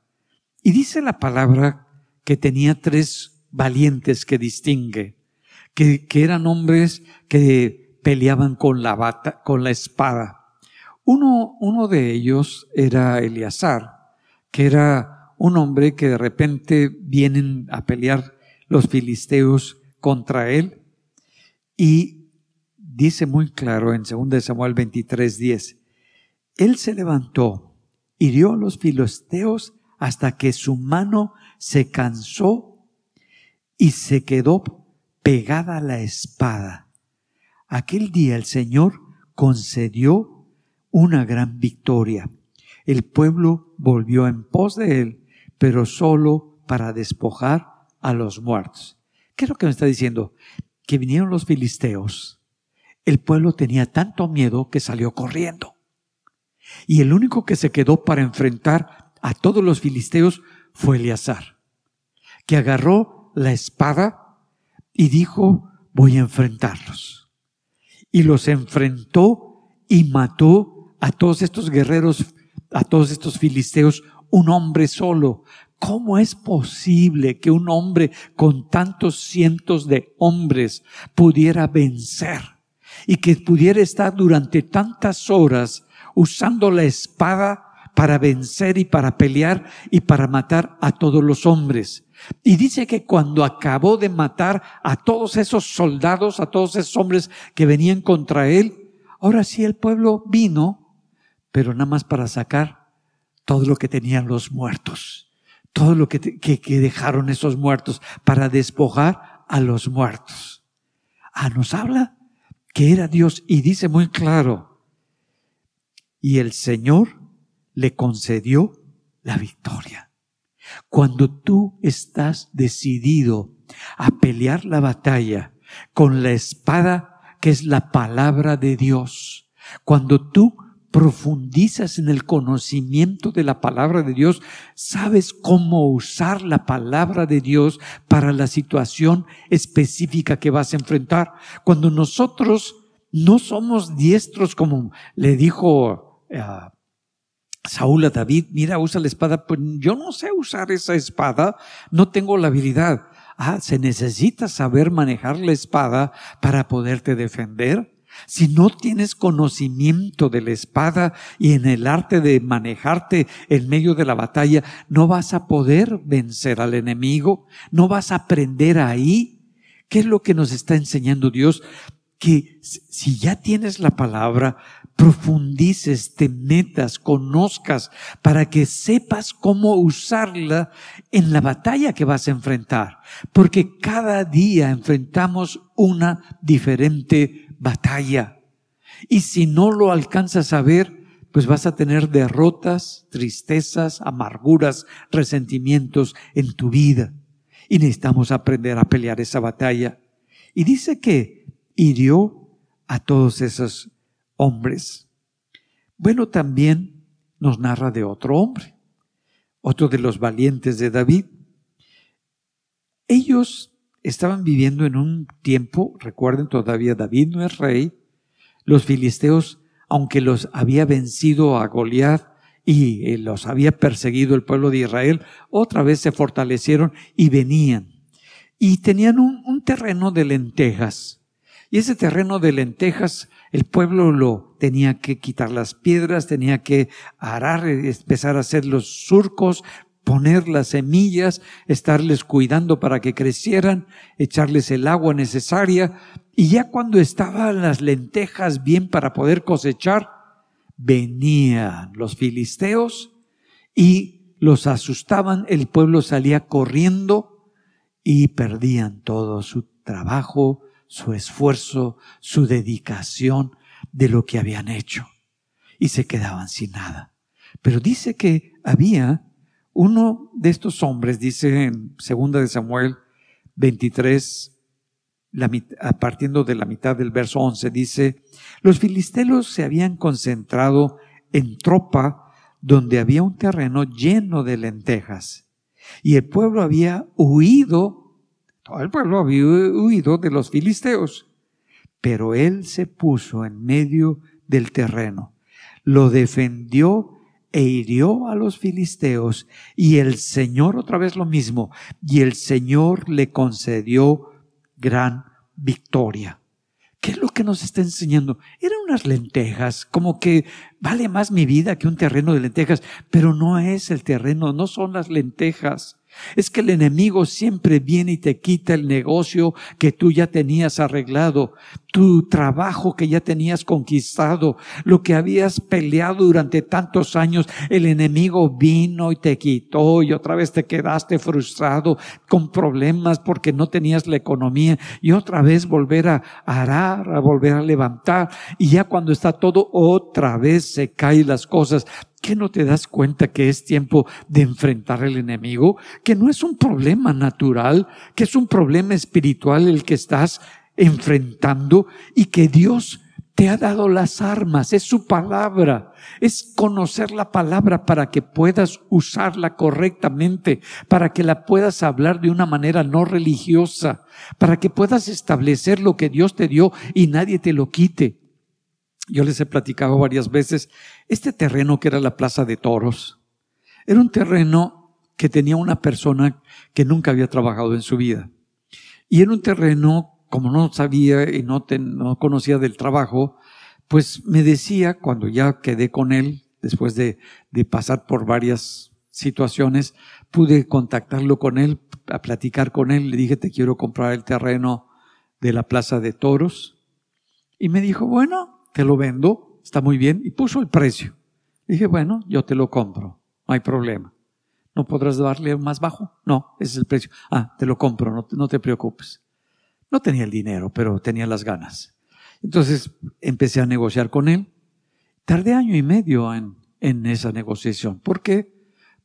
Y dice la palabra que tenía tres valientes que distingue, que, que eran hombres que peleaban con la bata, con la espada. Uno, uno de ellos era Eleazar, que era un hombre que de repente vienen a pelear los filisteos contra él y dice muy claro en 2 Samuel 23, 10, él se levantó, hirió a los filisteos hasta que su mano se cansó y se quedó pegada a la espada. Aquel día el Señor concedió una gran victoria. El pueblo volvió en pos de él, pero solo para despojar a los muertos. ¿Qué es lo que me está diciendo? Que vinieron los filisteos. El pueblo tenía tanto miedo que salió corriendo. Y el único que se quedó para enfrentar a todos los filisteos fue Eleazar, que agarró la espada y dijo, voy a enfrentarlos. Y los enfrentó y mató a todos estos guerreros, a todos estos filisteos, un hombre solo. ¿Cómo es posible que un hombre con tantos cientos de hombres pudiera vencer y que pudiera estar durante tantas horas usando la espada para vencer y para pelear y para matar a todos los hombres? Y dice que cuando acabó de matar a todos esos soldados, a todos esos hombres que venían contra él, ahora sí el pueblo vino pero nada más para sacar todo lo que tenían los muertos, todo lo que, que, dejaron esos muertos, para despojar a los muertos. Ah, nos habla que era Dios y dice muy claro, y el Señor le concedió la victoria. Cuando tú estás decidido a pelear la batalla con la espada que es la palabra de Dios, cuando tú profundizas en el conocimiento de la palabra de Dios, sabes cómo usar la palabra de Dios para la situación específica que vas a enfrentar. Cuando nosotros no somos diestros, como le dijo eh, Saúl a David, mira, usa la espada, pues yo no sé usar esa espada, no tengo la habilidad. Ah, se necesita saber manejar la espada para poderte defender. Si no tienes conocimiento de la espada y en el arte de manejarte en medio de la batalla, no vas a poder vencer al enemigo, no vas a aprender ahí. ¿Qué es lo que nos está enseñando Dios? Que si ya tienes la palabra, profundices, te metas, conozcas, para que sepas cómo usarla en la batalla que vas a enfrentar. Porque cada día enfrentamos una diferente batalla. Y si no lo alcanzas a ver, pues vas a tener derrotas, tristezas, amarguras, resentimientos en tu vida. Y necesitamos aprender a pelear esa batalla. Y dice que hirió a todos esos hombres. Bueno, también nos narra de otro hombre, otro de los valientes de David. Ellos estaban viviendo en un tiempo, recuerden todavía David no es rey, los filisteos, aunque los había vencido a Goliat y eh, los había perseguido el pueblo de Israel, otra vez se fortalecieron y venían. Y tenían un, un terreno de lentejas. Y ese terreno de lentejas, el pueblo lo tenía que quitar las piedras, tenía que arar, empezar a hacer los surcos, poner las semillas, estarles cuidando para que crecieran, echarles el agua necesaria. Y ya cuando estaban las lentejas bien para poder cosechar, venían los filisteos y los asustaban, el pueblo salía corriendo y perdían todo su trabajo, su esfuerzo, su dedicación de lo que habían hecho y se quedaban sin nada. Pero dice que había uno de estos hombres, dice en segunda de Samuel 23, partiendo de la mitad del verso 11, dice, los filisteos se habían concentrado en tropa donde había un terreno lleno de lentejas. Y el pueblo había huido, todo el pueblo había huido de los filisteos. Pero él se puso en medio del terreno, lo defendió e hirió a los filisteos y el Señor otra vez lo mismo y el Señor le concedió gran victoria. ¿Qué es lo que nos está enseñando? Eran unas lentejas, como que vale más mi vida que un terreno de lentejas, pero no es el terreno, no son las lentejas. Es que el enemigo siempre viene y te quita el negocio que tú ya tenías arreglado, tu trabajo que ya tenías conquistado, lo que habías peleado durante tantos años. El enemigo vino y te quitó y otra vez te quedaste frustrado con problemas porque no tenías la economía. Y otra vez volver a arar, a volver a levantar. Y ya cuando está todo otra vez se caen las cosas ¿Qué no te das cuenta que es tiempo de enfrentar al enemigo? Que no es un problema natural, que es un problema espiritual el que estás enfrentando y que Dios te ha dado las armas, es su palabra, es conocer la palabra para que puedas usarla correctamente, para que la puedas hablar de una manera no religiosa, para que puedas establecer lo que Dios te dio y nadie te lo quite. Yo les he platicado varias veces, este terreno que era la Plaza de Toros, era un terreno que tenía una persona que nunca había trabajado en su vida. Y era un terreno, como no sabía y no, no conocía del trabajo, pues me decía, cuando ya quedé con él, después de, de pasar por varias situaciones, pude contactarlo con él, a platicar con él, le dije, te quiero comprar el terreno de la Plaza de Toros. Y me dijo, bueno, te lo vendo, está muy bien, y puso el precio. Dije, bueno, yo te lo compro, no hay problema. ¿No podrás darle más bajo? No, ese es el precio. Ah, te lo compro, no, no te preocupes. No tenía el dinero, pero tenía las ganas. Entonces empecé a negociar con él. Tardé año y medio en, en esa negociación. ¿Por qué?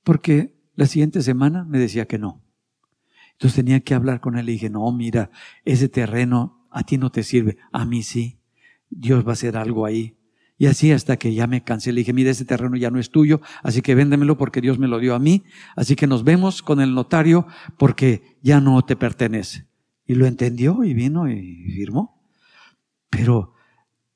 Porque la siguiente semana me decía que no. Entonces tenía que hablar con él y dije, no, mira, ese terreno a ti no te sirve, a mí sí. Dios va a hacer algo ahí. Y así hasta que ya me cansé, le dije, mira, ese terreno ya no es tuyo, así que véndemelo porque Dios me lo dio a mí, así que nos vemos con el notario porque ya no te pertenece. Y lo entendió y vino y firmó. Pero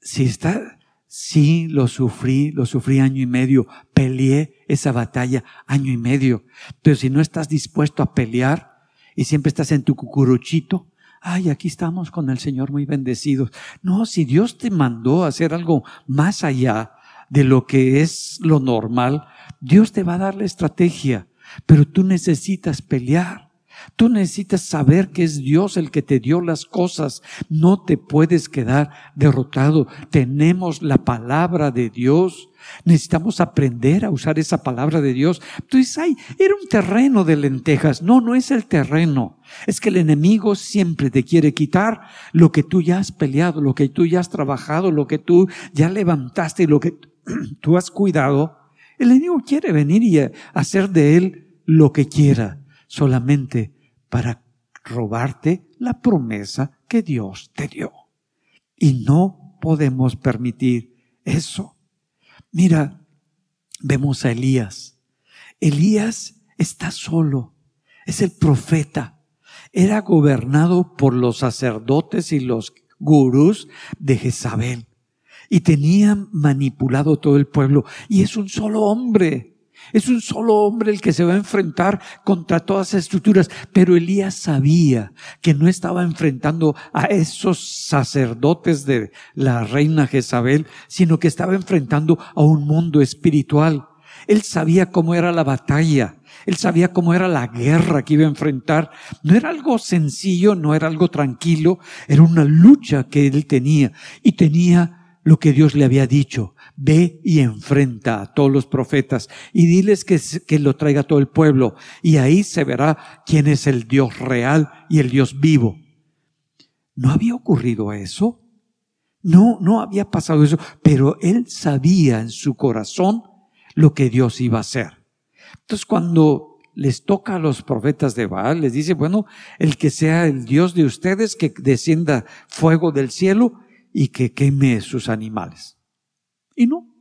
si está, sí lo sufrí, lo sufrí año y medio, peleé esa batalla año y medio, pero si no estás dispuesto a pelear y siempre estás en tu cucuruchito, ay, aquí estamos con el Señor muy bendecidos. No, si Dios te mandó hacer algo más allá de lo que es lo normal, Dios te va a dar la estrategia, pero tú necesitas pelear. Tú necesitas saber que es Dios el que te dio las cosas. No te puedes quedar derrotado. Tenemos la palabra de Dios. Necesitamos aprender a usar esa palabra de Dios. Tú dices, ay, era un terreno de lentejas. No, no es el terreno. Es que el enemigo siempre te quiere quitar lo que tú ya has peleado, lo que tú ya has trabajado, lo que tú ya levantaste y lo que tú has cuidado. El enemigo quiere venir y hacer de él lo que quiera solamente para robarte la promesa que Dios te dio. Y no podemos permitir eso. Mira, vemos a Elías. Elías está solo, es el profeta. Era gobernado por los sacerdotes y los gurús de Jezabel y tenía manipulado todo el pueblo y es un solo hombre. Es un solo hombre el que se va a enfrentar contra todas esas estructuras. Pero Elías sabía que no estaba enfrentando a esos sacerdotes de la reina Jezabel, sino que estaba enfrentando a un mundo espiritual. Él sabía cómo era la batalla. Él sabía cómo era la guerra que iba a enfrentar. No era algo sencillo, no era algo tranquilo, era una lucha que él tenía y tenía lo que Dios le había dicho ve y enfrenta a todos los profetas y diles que, que lo traiga todo el pueblo y ahí se verá quién es el Dios real y el Dios vivo. ¿No había ocurrido eso? No, no había pasado eso, pero él sabía en su corazón lo que Dios iba a hacer. Entonces cuando les toca a los profetas de Baal, les dice, bueno, el que sea el Dios de ustedes, que descienda fuego del cielo y que queme sus animales. Y no,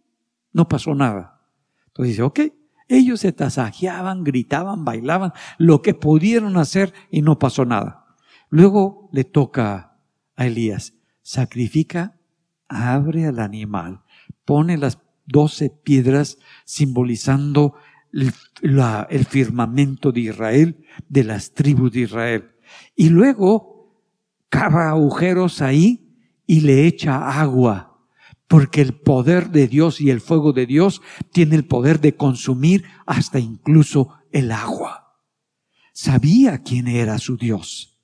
no pasó nada. Entonces dice, ok, ellos se tasajeaban, gritaban, bailaban, lo que pudieron hacer y no pasó nada. Luego le toca a Elías, sacrifica, abre al animal, pone las doce piedras simbolizando el, el firmamento de Israel, de las tribus de Israel. Y luego cava agujeros ahí y le echa agua porque el poder de Dios y el fuego de Dios tiene el poder de consumir hasta incluso el agua. Sabía quién era su Dios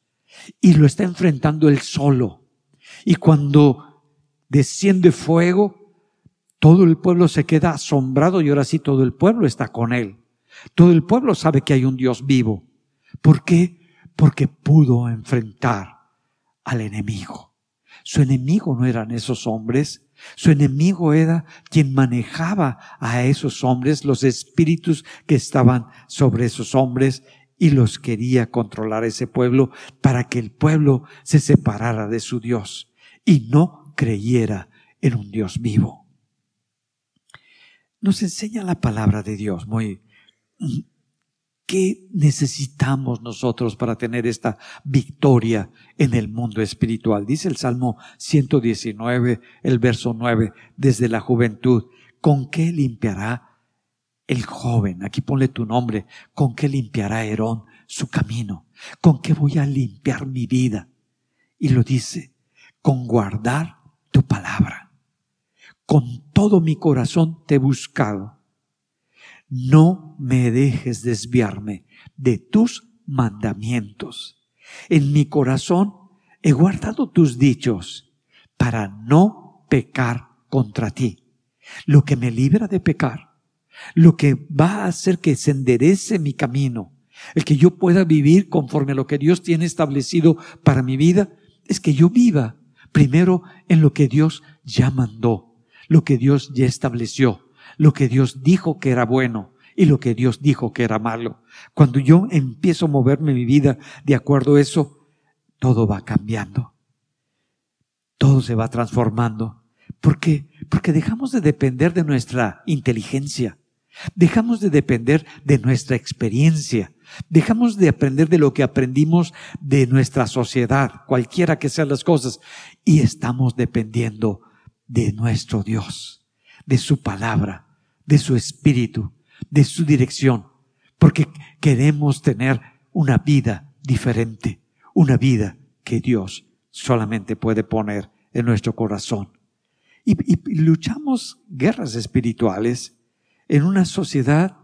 y lo está enfrentando él solo. Y cuando desciende fuego, todo el pueblo se queda asombrado y ahora sí todo el pueblo está con él. Todo el pueblo sabe que hay un Dios vivo. ¿Por qué? Porque pudo enfrentar al enemigo. Su enemigo no eran esos hombres, su enemigo era quien manejaba a esos hombres, los espíritus que estaban sobre esos hombres y los quería controlar ese pueblo para que el pueblo se separara de su Dios y no creyera en un Dios vivo. Nos enseña la palabra de Dios muy ¿Qué necesitamos nosotros para tener esta victoria en el mundo espiritual? Dice el Salmo 119, el verso 9, desde la juventud, ¿con qué limpiará el joven? Aquí ponle tu nombre, ¿con qué limpiará Herón su camino? ¿Con qué voy a limpiar mi vida? Y lo dice, con guardar tu palabra. Con todo mi corazón te he buscado no me dejes desviarme de tus mandamientos. En mi corazón he guardado tus dichos para no pecar contra ti. Lo que me libra de pecar, lo que va a hacer que se enderece mi camino, el que yo pueda vivir conforme a lo que Dios tiene establecido para mi vida, es que yo viva primero en lo que Dios ya mandó, lo que Dios ya estableció lo que Dios dijo que era bueno y lo que Dios dijo que era malo. Cuando yo empiezo a moverme mi vida de acuerdo a eso, todo va cambiando. Todo se va transformando. ¿Por qué? Porque dejamos de depender de nuestra inteligencia. Dejamos de depender de nuestra experiencia. Dejamos de aprender de lo que aprendimos de nuestra sociedad, cualquiera que sean las cosas, y estamos dependiendo de nuestro Dios, de su palabra, de su espíritu, de su dirección, porque queremos tener una vida diferente, una vida que Dios solamente puede poner en nuestro corazón. Y, luchamos guerras espirituales en una sociedad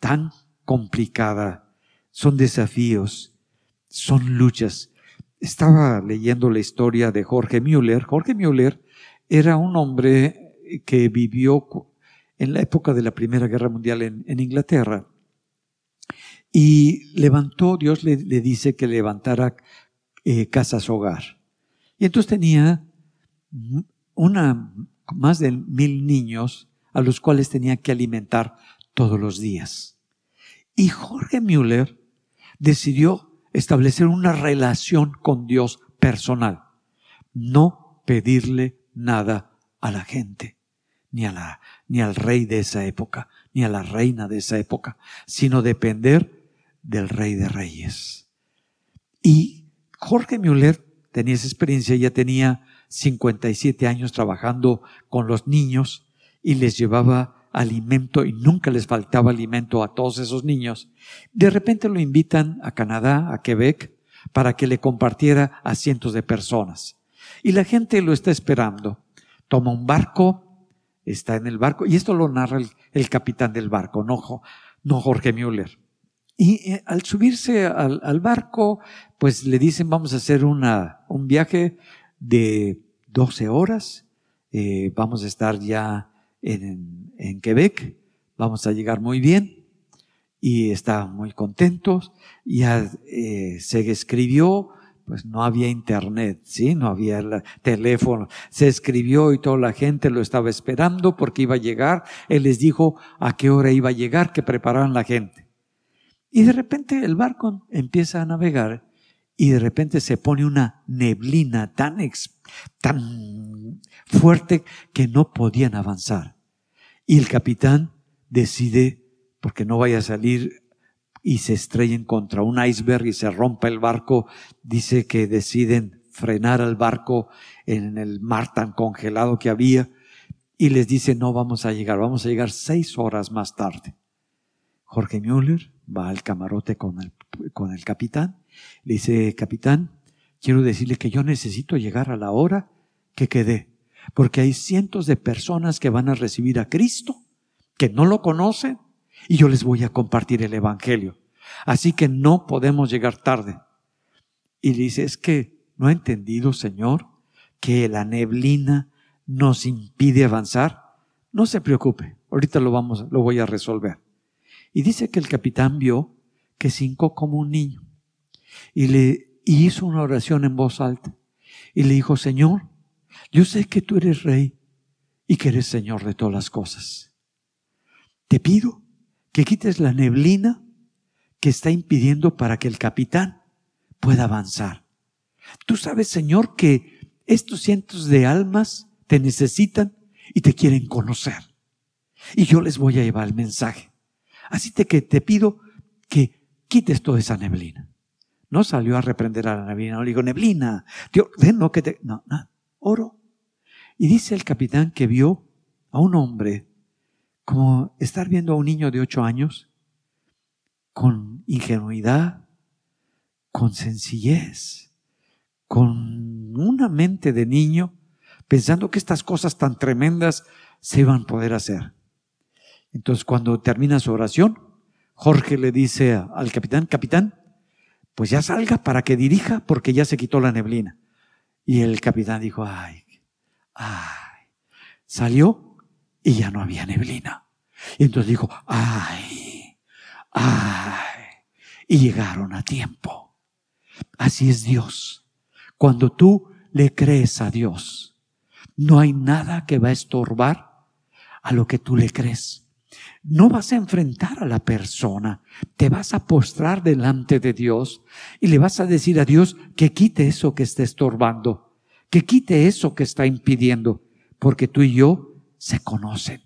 tan complicada. Son desafíos, son luchas. Estaba leyendo la historia de Jorge Müller. Jorge Müller era un hombre que vivió en la época de la Primera Guerra Mundial en, Inglaterra. Y levantó, Dios le, dice que levantara eh, casas hogar. Y entonces tenía una, más de mil niños a los cuales tenía que alimentar todos los días. Y Jorge Müller decidió establecer una relación con Dios personal, no pedirle nada a la gente ni, a la, ni al rey de esa época, ni a la reina de esa época, sino depender del rey de reyes. Y Jorge Müller tenía esa experiencia, ya tenía 57 años trabajando con los niños y les llevaba alimento y nunca les faltaba alimento a todos esos niños. De repente lo invitan a Canadá, a Quebec, para que le compartiera a cientos de personas. Y la gente lo está esperando. Toma un barco, está en el barco, y esto lo narra el, capitán del barco, no, no Jorge Müller. Y eh, al subirse al, barco, pues le dicen, vamos a hacer una, un viaje de 12 horas, eh, vamos a estar ya en, en Quebec, vamos a llegar muy bien, y está muy contentos. Ya eh, se escribió pues no había internet, ¿sí? No había teléfono. Se escribió y toda la gente lo estaba esperando porque iba a llegar. Él les dijo a qué hora iba a llegar, que prepararan la gente. Y de repente el barco empieza a navegar y de repente se pone una neblina tan, tan fuerte que no podían avanzar. Y el capitán decide, porque no vaya a salir y se estrellen contra un iceberg y se rompa el barco, dice que deciden frenar al barco en el mar tan congelado que había y les dice, no vamos a llegar, vamos a llegar seis horas más tarde. Jorge Müller va al camarote con el, con el capitán, le dice, capitán, quiero decirle que yo necesito llegar a la hora que quedé, porque hay cientos de personas que van a recibir a Cristo, que no lo conocen, y yo les voy a compartir el Evangelio. Así que no podemos llegar tarde. Y dice, es que no he entendido, Señor, que la neblina nos impide avanzar. No se preocupe, ahorita lo vamos, lo voy a resolver. Y dice que el capitán vio que se como un niño y le hizo una oración en voz alta y le dijo, Señor, yo sé que tú eres rey y que eres Señor de todas las cosas. Te pido que quites la neblina que está impidiendo para que el capitán pueda avanzar. Tú sabes, Señor, que estos cientos de almas te necesitan y te quieren conocer. Y yo les voy a llevar el mensaje. Así que te pido que quites toda esa neblina. No salió a reprender a la neblina, no le digo, neblina, Dios, ven, no, que te, no, no, oro. Y dice el capitán que vio a un hombre como estar viendo a un niño de ocho años con ingenuidad, con sencillez, con una mente de niño, pensando que estas cosas tan tremendas se iban a poder hacer. Entonces cuando termina su oración, Jorge le dice al capitán, capitán, pues ya salga para que dirija porque ya se quitó la neblina. Y el capitán dijo, ay, ay, salió y ya no había neblina. Y entonces dijo, ay, ay, y llegaron a tiempo. Así es Dios. Cuando tú le crees a Dios, no hay nada que va a estorbar a lo que tú le crees. No vas a enfrentar a la persona, te vas a postrar delante de Dios y le vas a decir a Dios que quite eso que está estorbando, que quite eso que está impidiendo, porque tú y yo se conocen.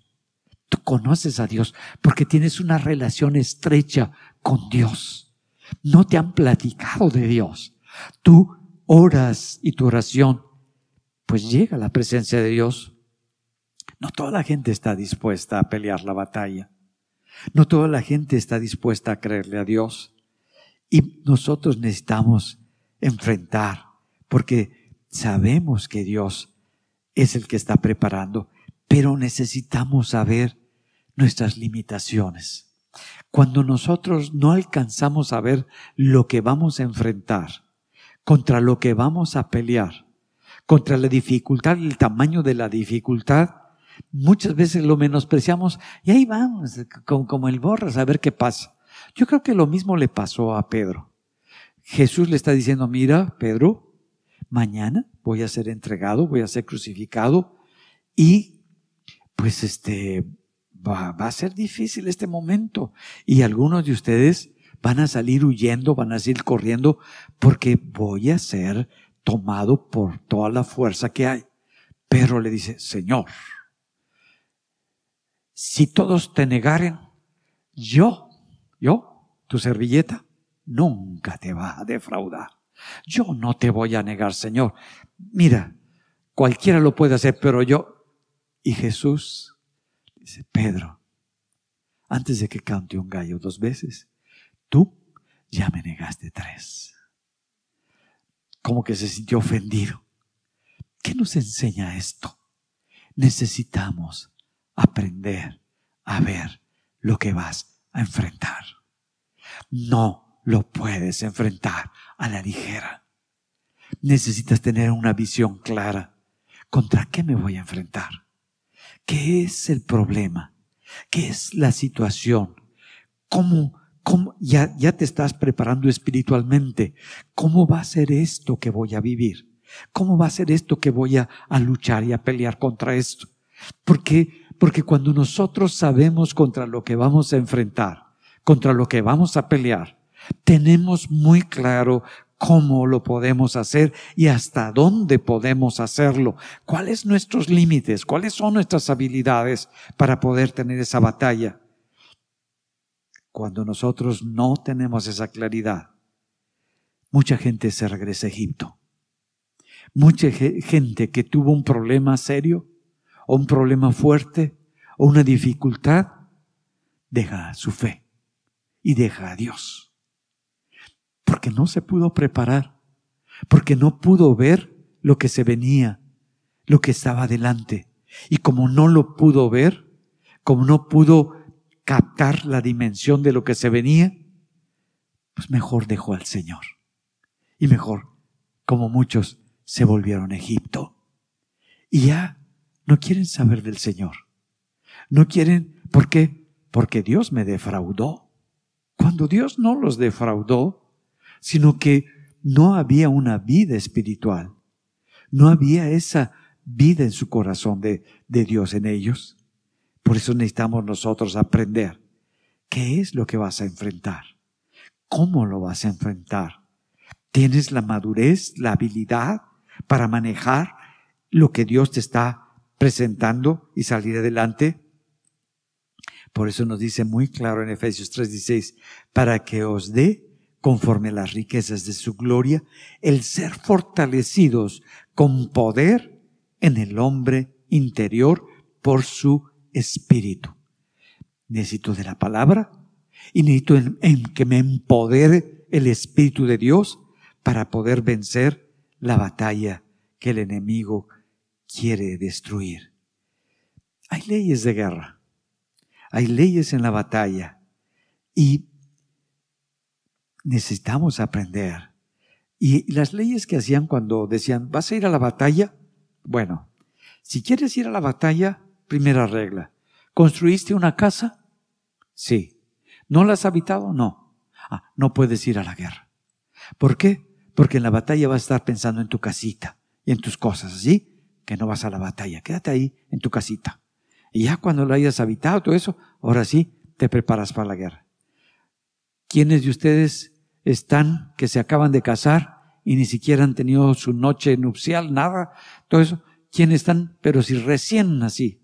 Tú conoces a Dios porque tienes una relación estrecha con Dios. No te han platicado de Dios. Tú oras y tu oración, pues llega a la presencia de Dios no toda la gente está dispuesta a pelear la batalla. No toda la gente está dispuesta a creerle a Dios. Y nosotros necesitamos enfrentar, porque sabemos que Dios es el que está preparando, pero necesitamos saber nuestras limitaciones. Cuando nosotros no alcanzamos a ver lo que vamos a enfrentar, contra lo que vamos a pelear, contra la dificultad, el tamaño de la dificultad, Muchas veces lo menospreciamos y ahí vamos, como, el borras, a ver qué pasa. Yo creo que lo mismo le pasó a Pedro. Jesús le está diciendo, mira, Pedro, mañana voy a ser entregado, voy a ser crucificado y pues este va, va, a ser difícil este momento y algunos de ustedes van a salir huyendo, van a salir corriendo porque voy a ser tomado por toda la fuerza que hay. Pedro le dice, Señor, si todos te negaren, yo, yo, tu servilleta, nunca te va a defraudar. Yo no te voy a negar, Señor. Mira, cualquiera lo puede hacer, pero yo. Y Jesús dice, Pedro, antes de que cante un gallo dos veces, tú ya me negaste tres. Como que se sintió ofendido. ¿Qué nos enseña esto? Necesitamos aprender a ver lo que vas a enfrentar. No lo puedes enfrentar a la ligera. Necesitas tener una visión clara. ¿Contra qué me voy a enfrentar? ¿Qué es el problema? ¿Qué es la situación? ¿Cómo, cómo ya, ya te estás preparando espiritualmente? ¿Cómo va a ser esto que voy a vivir? ¿Cómo va a ser esto que voy a, a luchar y a pelear contra esto? Porque porque cuando nosotros sabemos contra lo que vamos a enfrentar, contra lo que vamos a pelear, tenemos muy claro cómo lo podemos hacer y hasta dónde podemos hacerlo, cuáles nuestros límites, cuáles son nuestras habilidades para poder tener esa batalla. cuando nosotros no tenemos esa claridad, mucha gente se regresa a Egipto. Mucha gente que tuvo un problema serio o un problema fuerte o una dificultad, deja su fe y deja a Dios. Porque no se pudo preparar, porque no pudo ver lo que se venía, lo que estaba adelante. Y como no lo pudo ver, como no pudo captar la dimensión de lo que se venía, pues mejor dejó al Señor. Y mejor, como muchos se volvieron a Egipto. Y ya no quieren saber del Señor. No quieren, ¿por qué? Porque Dios me defraudó. Cuando Dios no los defraudó, sino que no había una vida espiritual. No había esa vida en su corazón de, de Dios en ellos. Por eso necesitamos nosotros aprender qué es lo que vas a enfrentar, cómo lo vas a enfrentar. ¿Tienes la madurez, la habilidad para manejar lo que Dios te está presentando y salir adelante? Por eso nos dice muy claro en Efesios 3:16, para que os dé, conforme a las riquezas de su gloria, el ser fortalecidos con poder en el hombre interior por su espíritu. Necesito de la palabra y necesito en, que me empodere el espíritu de Dios para poder vencer la batalla que el enemigo quiere destruir. Hay leyes de guerra, hay leyes en la batalla y necesitamos aprender. Y las leyes que hacían cuando decían, ¿vas a ir a la batalla? Bueno, si quieres ir a la batalla, primera regla, ¿construiste una casa? Sí. ¿No la has habitado? No. Ah, no puedes ir a la guerra. ¿Por qué? Porque en la batalla vas a estar pensando en tu casita y en tus cosas, ¿sí? Que no vas a la batalla. Quédate ahí en tu casita. Y ya cuando lo hayas habitado, todo eso, ahora sí, te preparas para la guerra. ¿Quiénes de ustedes están que se acaban de casar y ni siquiera han tenido su noche nupcial, nada? Todo eso. ¿Quiénes están? Pero si recién así,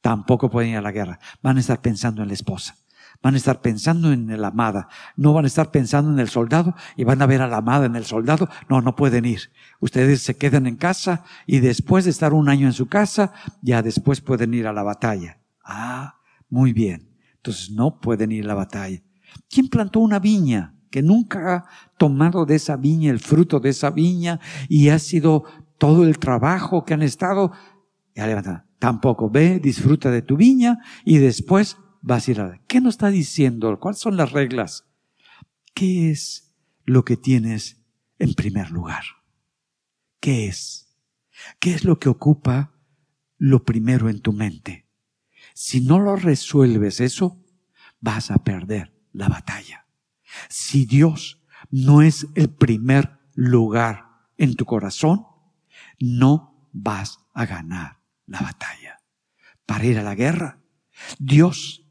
tampoco pueden ir a la guerra. Van a estar pensando en la esposa. Van a estar pensando en la amada. No van a estar pensando en el soldado y van a ver a la amada en el soldado. No, no pueden ir. Ustedes se quedan en casa y después de estar un año en su casa, ya después pueden ir a la batalla. Ah, muy bien. Entonces no pueden ir a la batalla. ¿Quién plantó una viña que nunca ha tomado de esa viña el fruto de esa viña y ha sido todo el trabajo que han estado? Ya Tampoco ve, disfruta de tu viña y después vas a ir a... ¿Qué nos está diciendo? ¿Cuáles son las reglas? ¿Qué es lo que tienes en primer lugar? ¿Qué es? ¿Qué es lo que ocupa lo primero en tu mente? Si no lo resuelves eso, vas a perder la batalla. Si Dios no es el primer lugar en tu corazón, no vas a ganar la batalla. Para ir a la guerra, Dios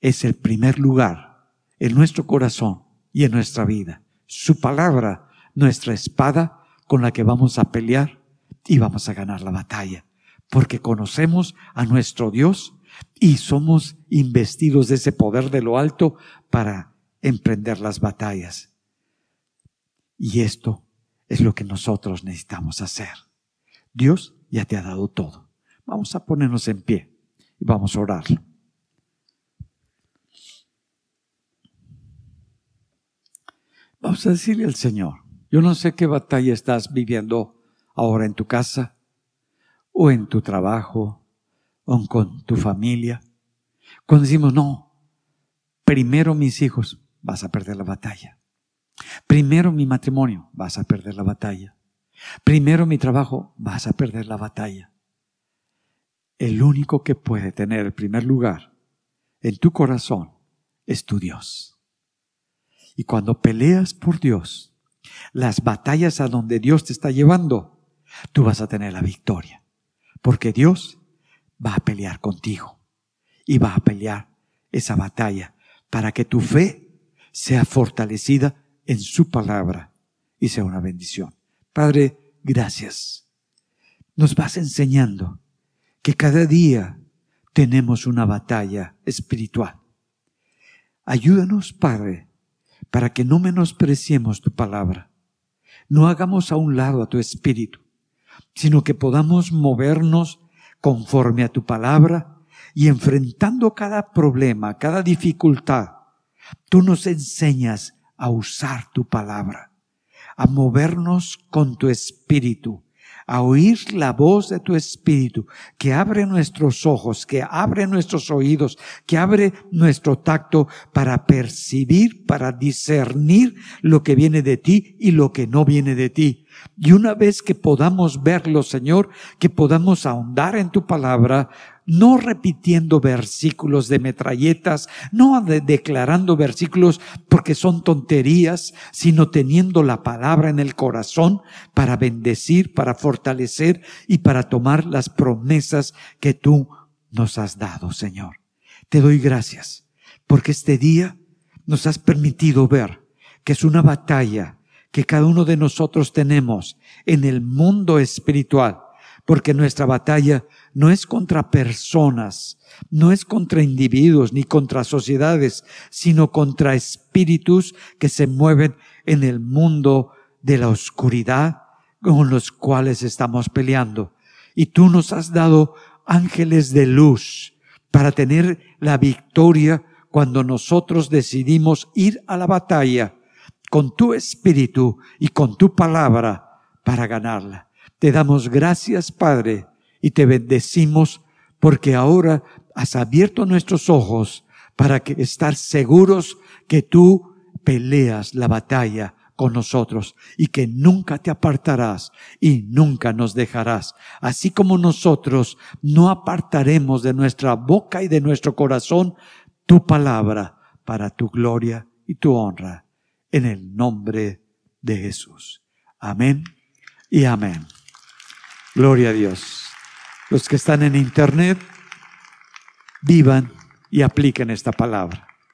es el primer lugar en nuestro corazón y en nuestra vida. Su palabra, nuestra espada con la que vamos a pelear y vamos a ganar la batalla. Porque conocemos a nuestro Dios y somos investidos de ese poder de lo alto para emprender las batallas. Y esto es lo que nosotros necesitamos hacer. Dios ya te ha dado todo. Vamos a ponernos en pie y vamos a orar. Vamos a decirle al Señor, yo no sé qué batalla estás viviendo ahora en tu casa o en tu trabajo o con tu familia. Cuando decimos, no, primero mis hijos, vas a perder la batalla. Primero mi matrimonio, vas a perder la batalla. Primero mi trabajo, vas a perder la batalla. El único que puede tener el primer lugar en tu corazón es tu Dios. Y cuando peleas por Dios, las batallas a donde Dios te está llevando, tú vas a tener la victoria. Porque Dios va a pelear contigo y va a pelear esa batalla para que tu fe sea fortalecida en su palabra y sea una bendición. Padre, gracias. Nos vas enseñando que cada día tenemos una batalla espiritual. Ayúdanos, Padre, para que no menospreciemos tu palabra. No hagamos a un lado a tu espíritu, sino que podamos movernos conforme a tu palabra y enfrentando cada problema, cada dificultad, tú nos enseñas a usar tu palabra, a movernos con tu espíritu, a oír la voz de tu espíritu, que abre nuestros ojos, que abre nuestros oídos, que abre nuestro tacto para percibir, para discernir lo que viene de ti y lo que no viene de ti. Y una vez que podamos verlo, Señor, que podamos ahondar en tu palabra, no repitiendo versículos de metralletas, no declarando versículos porque son tonterías, sino teniendo la palabra en el corazón para bendecir, para fortalecer y para tomar las promesas que tú nos has dado, Señor. Te doy gracias porque este día nos has permitido ver que es una batalla que cada uno de nosotros tenemos en el mundo espiritual, porque nuestra batalla no es contra personas, no es contra individuos ni contra sociedades, sino contra espíritus que se mueven en el mundo de la oscuridad con los cuales estamos peleando. Y tú nos has dado ángeles de luz para tener la victoria cuando nosotros decidimos ir a la batalla con tu espíritu y con tu palabra para ganarla. Te damos gracias, Padre, y te bendecimos porque ahora has abierto nuestros ojos para que estar seguros que tú peleas la batalla con nosotros y que nunca te apartarás y nunca nos dejarás. Así como nosotros no apartaremos de nuestra boca y de nuestro corazón tu palabra para tu gloria y tu honra. En el nombre de Jesús. Amén y amén. Gloria a Dios los que están en internet, vivan y apliquen esta palabra.